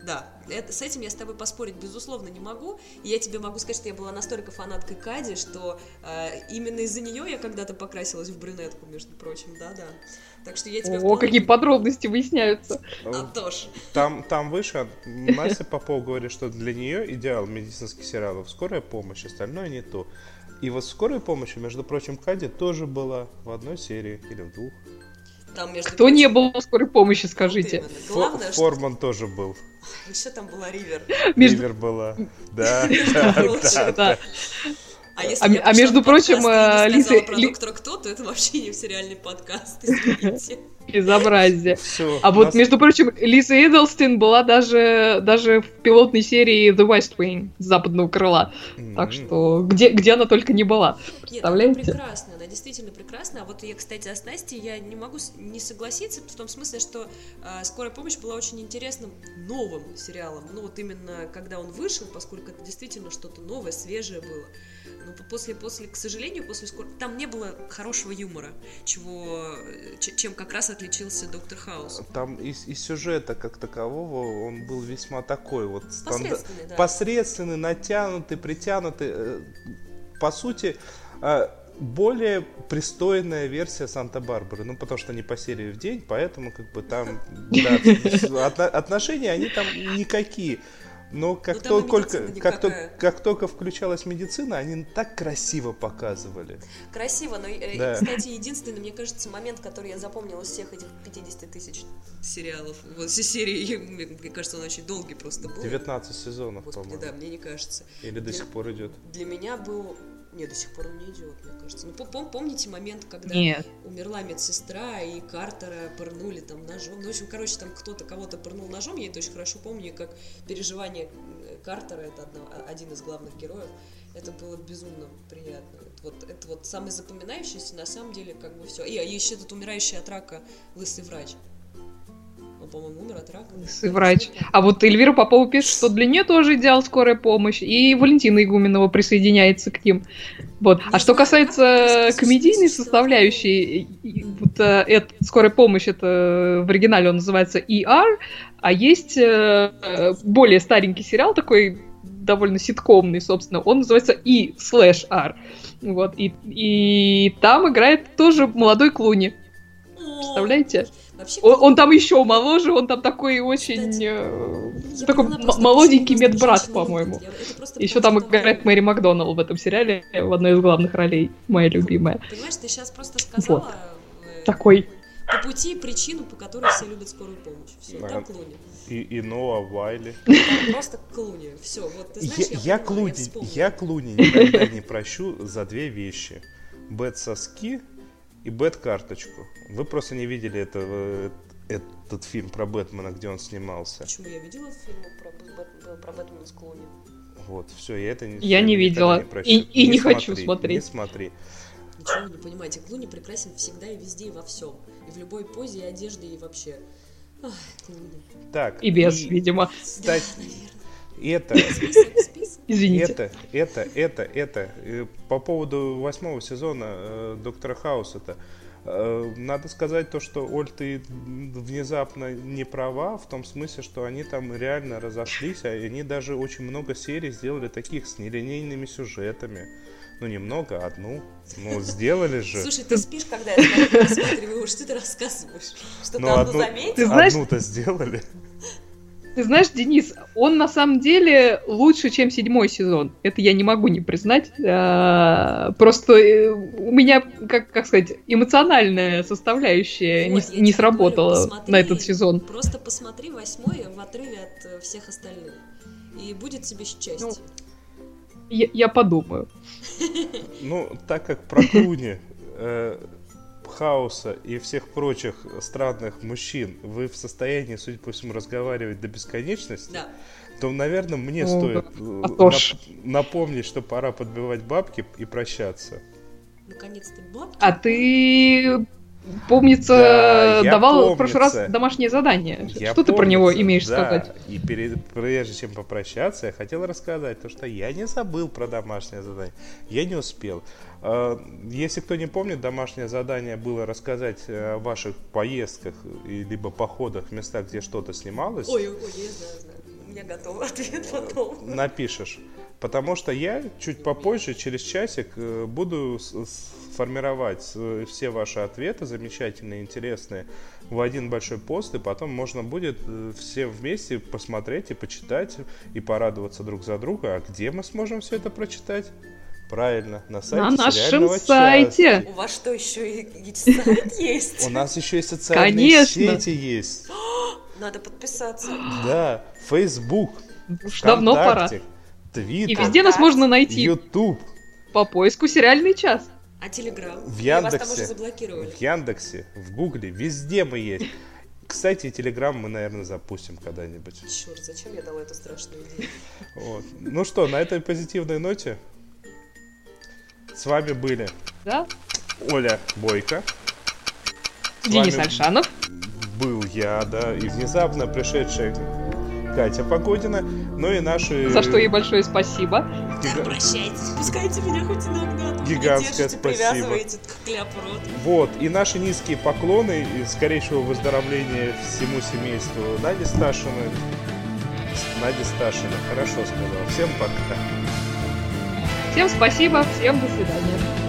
да, это, с этим я с тобой поспорить, безусловно, не могу. И я тебе могу сказать, что я была настолько фанаткой Кади, что э, именно из-за нее я когда-то покрасилась в брюнетку, между прочим, да-да. Так что я тебе О, вполне- какие подробности выясняются. А, тоже. Там, там выше Настя (laughs) Попова говорит, что для нее идеал медицинских сериалов скорая помощь, остальное не то. И вот скорая помощь, между прочим, Кади тоже была в одной серии или в двух. Там, между Кто не был в скорой помощи, скажите? именно. Главное, Фо- что... Форман тоже был. (laughs) Еще там была Ривер. Между- Ривер была. (laughs) Да. А если А я а между прочим, э, Лиза- сказала про Ли- доктора Кто, то это вообще не в сериальный подкаст, извините. (laughs) Безобразие. Все. А вот, между прочим, Лиза Эдлстин была даже, даже в пилотной серии The West Wing западного крыла. Так что где, где она только не была. Нет, Представляете? она действительно прекрасна. А вот я, кстати, о Настей я не могу не согласиться, в том смысле, что э, «Скорая помощь» была очень интересным новым сериалом. Ну вот именно когда он вышел, поскольку это действительно что-то новое, свежее было. Но по- после, после, к сожалению, после скор... там не было хорошего юмора, чего, чем как раз отличился Доктор Хаус. Там из, из сюжета как такового он был весьма такой вот стандар- Посредственный, да. посредственный, натянутый, притянутый. Э, По сути, э, более пристойная версия Санта-Барбары. Ну, потому что они по серии в день, поэтому как бы там да, (laughs) отношения, они там никакие. Но как, Ну, только, как, только, как только включалась медицина, они так красиво показывали. Красиво, но, э, Да. кстати, единственный, мне кажется, момент, который я запомнила из всех этих 50 тысяч сериалов, вот все серии, мне, мне кажется, он очень долгий просто был. 19 сезонов, Господи, по-моему. да, мне не кажется. Или до Для- сих пор идет. Для меня был... Не, до сих пор он не идет, мне кажется. Ну, пом- помните момент, когда Нет. умерла медсестра, и Картера пырнули там ножом. Ну, в общем, короче, там кто-то кого-то пырнул ножом. Я это очень хорошо помню, как переживание э, Картера, это одно- а- один из главных героев. Это было безумно приятно. Вот это вот самое запоминающееся, на самом деле, как бы все. И а еще этот умирающий от рака лысый врач. Он, по-моему, умер от рака. Врач. А вот Эльвира Попова пишет, что для нее тоже идеал скорая помощь, и Валентина Игуменова присоединяется к ним. Вот. А что касается комедийной составляющей, и- и вот э, это, скорая помощь, это в оригинале он называется ER, а есть э, более старенький сериал такой довольно ситкомный, собственно, он называется E слэш R. Вот, и, и там играет тоже молодой Клуни. Представляете? Вообще, Он, он там еще моложе, он там такой очень... Кстати, э, я такой молоденький медбрат, по-моему. Я- Еще там что играет Мэри Макдоналл в этом сериале, в одной из главных ролей, моя любимая. Понимаешь, ты сейчас просто сказала э, Такой. по пути причину, по которой все любят скорую помощь. Все, Да. там Клуни. И, и Ноа Вайли. Просто Клуни. Все, вот ты знаешь, Я, я, я, Клуни, вспомнила. я Клуни никогда не прощу за две вещи. Бэт-соски и Бэт-карточку. Вы просто не видели это, э, этот фильм про Бэтмена, где он снимался. Почему я видела фильмы про, Бэт- про Бэтмена с Клуни? Вот, все, я это не Я не видела. прощу. И- и не хочу смотри, смотреть. Не смотри. Ничего вы не понимаете, Клуни прекрасен всегда и везде, и во всем. И в любой позе, и одежде, и вообще. Ах, Клуни. Так. И без, видимо. Кстати, Да, наверное. Список. Извините. это, это, это, это. По поводу восьмого сезона э, Доктора Хауса-то. э, Надо сказать то, что Оль, ты внезапно не права, в том смысле, что они там реально разошлись, а они даже очень много серий сделали таких с нелинейными сюжетами. Ну, немного, одну. Ну, сделали же. Слушай, ты спишь, когда я смотрю, что ты рассказываешь? Что Ну, ты одну одну- заметил? Ты знаешь- Одну-то сделали. Ты знаешь, Денис, он на самом деле лучше, чем седьмой сезон. Это я не могу не признать. А, Просто э, у меня, как, как сказать, эмоциональная составляющая Вот, не, не тебе говорю, сработала посмотри, на этот сезон. Просто посмотри восьмой в отрыве от э, всех остальных. И будет тебе счастье. Ну, Я, я подумаю. Ну, так как про Клуни, Хаоса и всех прочих странных мужчин вы в состоянии, судя по всему, разговаривать до бесконечности, да. то, наверное, мне Ну, стоит э, а нап- напомнить, что пора подбивать бабки и прощаться. Наконец-то бабки. А ты, помнится, Да, я давал в прошлый раз помнится. домашнее задание. Я Что ты про него помнится, имеешь да. сказать? И перед, прежде чем попрощаться, я хотел рассказать, то, что я не забыл про домашнее задание. Я не успел. Э, Если кто не помнит, домашнее задание было рассказать о ваших поездках и либо походах в местах, где что-то снималось. Ой, ой, я знаю, знаю. У меня готов (laughs) ответ потом. Напишешь. Потому что я чуть попозже, через часик, э, буду с- с- формировать э, все ваши ответы, замечательные, интересные, в один большой пост, и потом можно будет э, все вместе посмотреть и почитать, и порадоваться друг за друга. А где мы сможем все это прочитать? Правильно, на сайте На нашем сериального сайте. У вас что, еще и сайт есть? У нас еще и социальные сети есть. (gasps) Надо подписаться. Да, Facebook, давно пора. ВКонтакте, И Твиттер, везде нас можно найти Ютуб, по поиску «Сериальный час». А Телеграм? в Или Вас там Яндексе, уже заблокировали. в Яндексе, в Гугле, везде мы есть. Кстати, Телеграм мы, наверное, запустим когда-нибудь. Черт, зачем я дала эту страшную идею? Вот. Ну что, на этой позитивной ноте с вами были Да? Оля Бойко, Денис Альшанов. был я, да, и внезапно пришедшая Катя Погодина, ну и наши... За что ей большое спасибо. гига- Обращайтесь, пускайте меня хоть иногда. Гигантское держите, спасибо. Вот, и наши низкие поклоны и скорейшего выздоровления всему семейству Нади Сташиной. Нади Сташина, хорошо сказал. Всем пока. Всем спасибо, всем до свидания.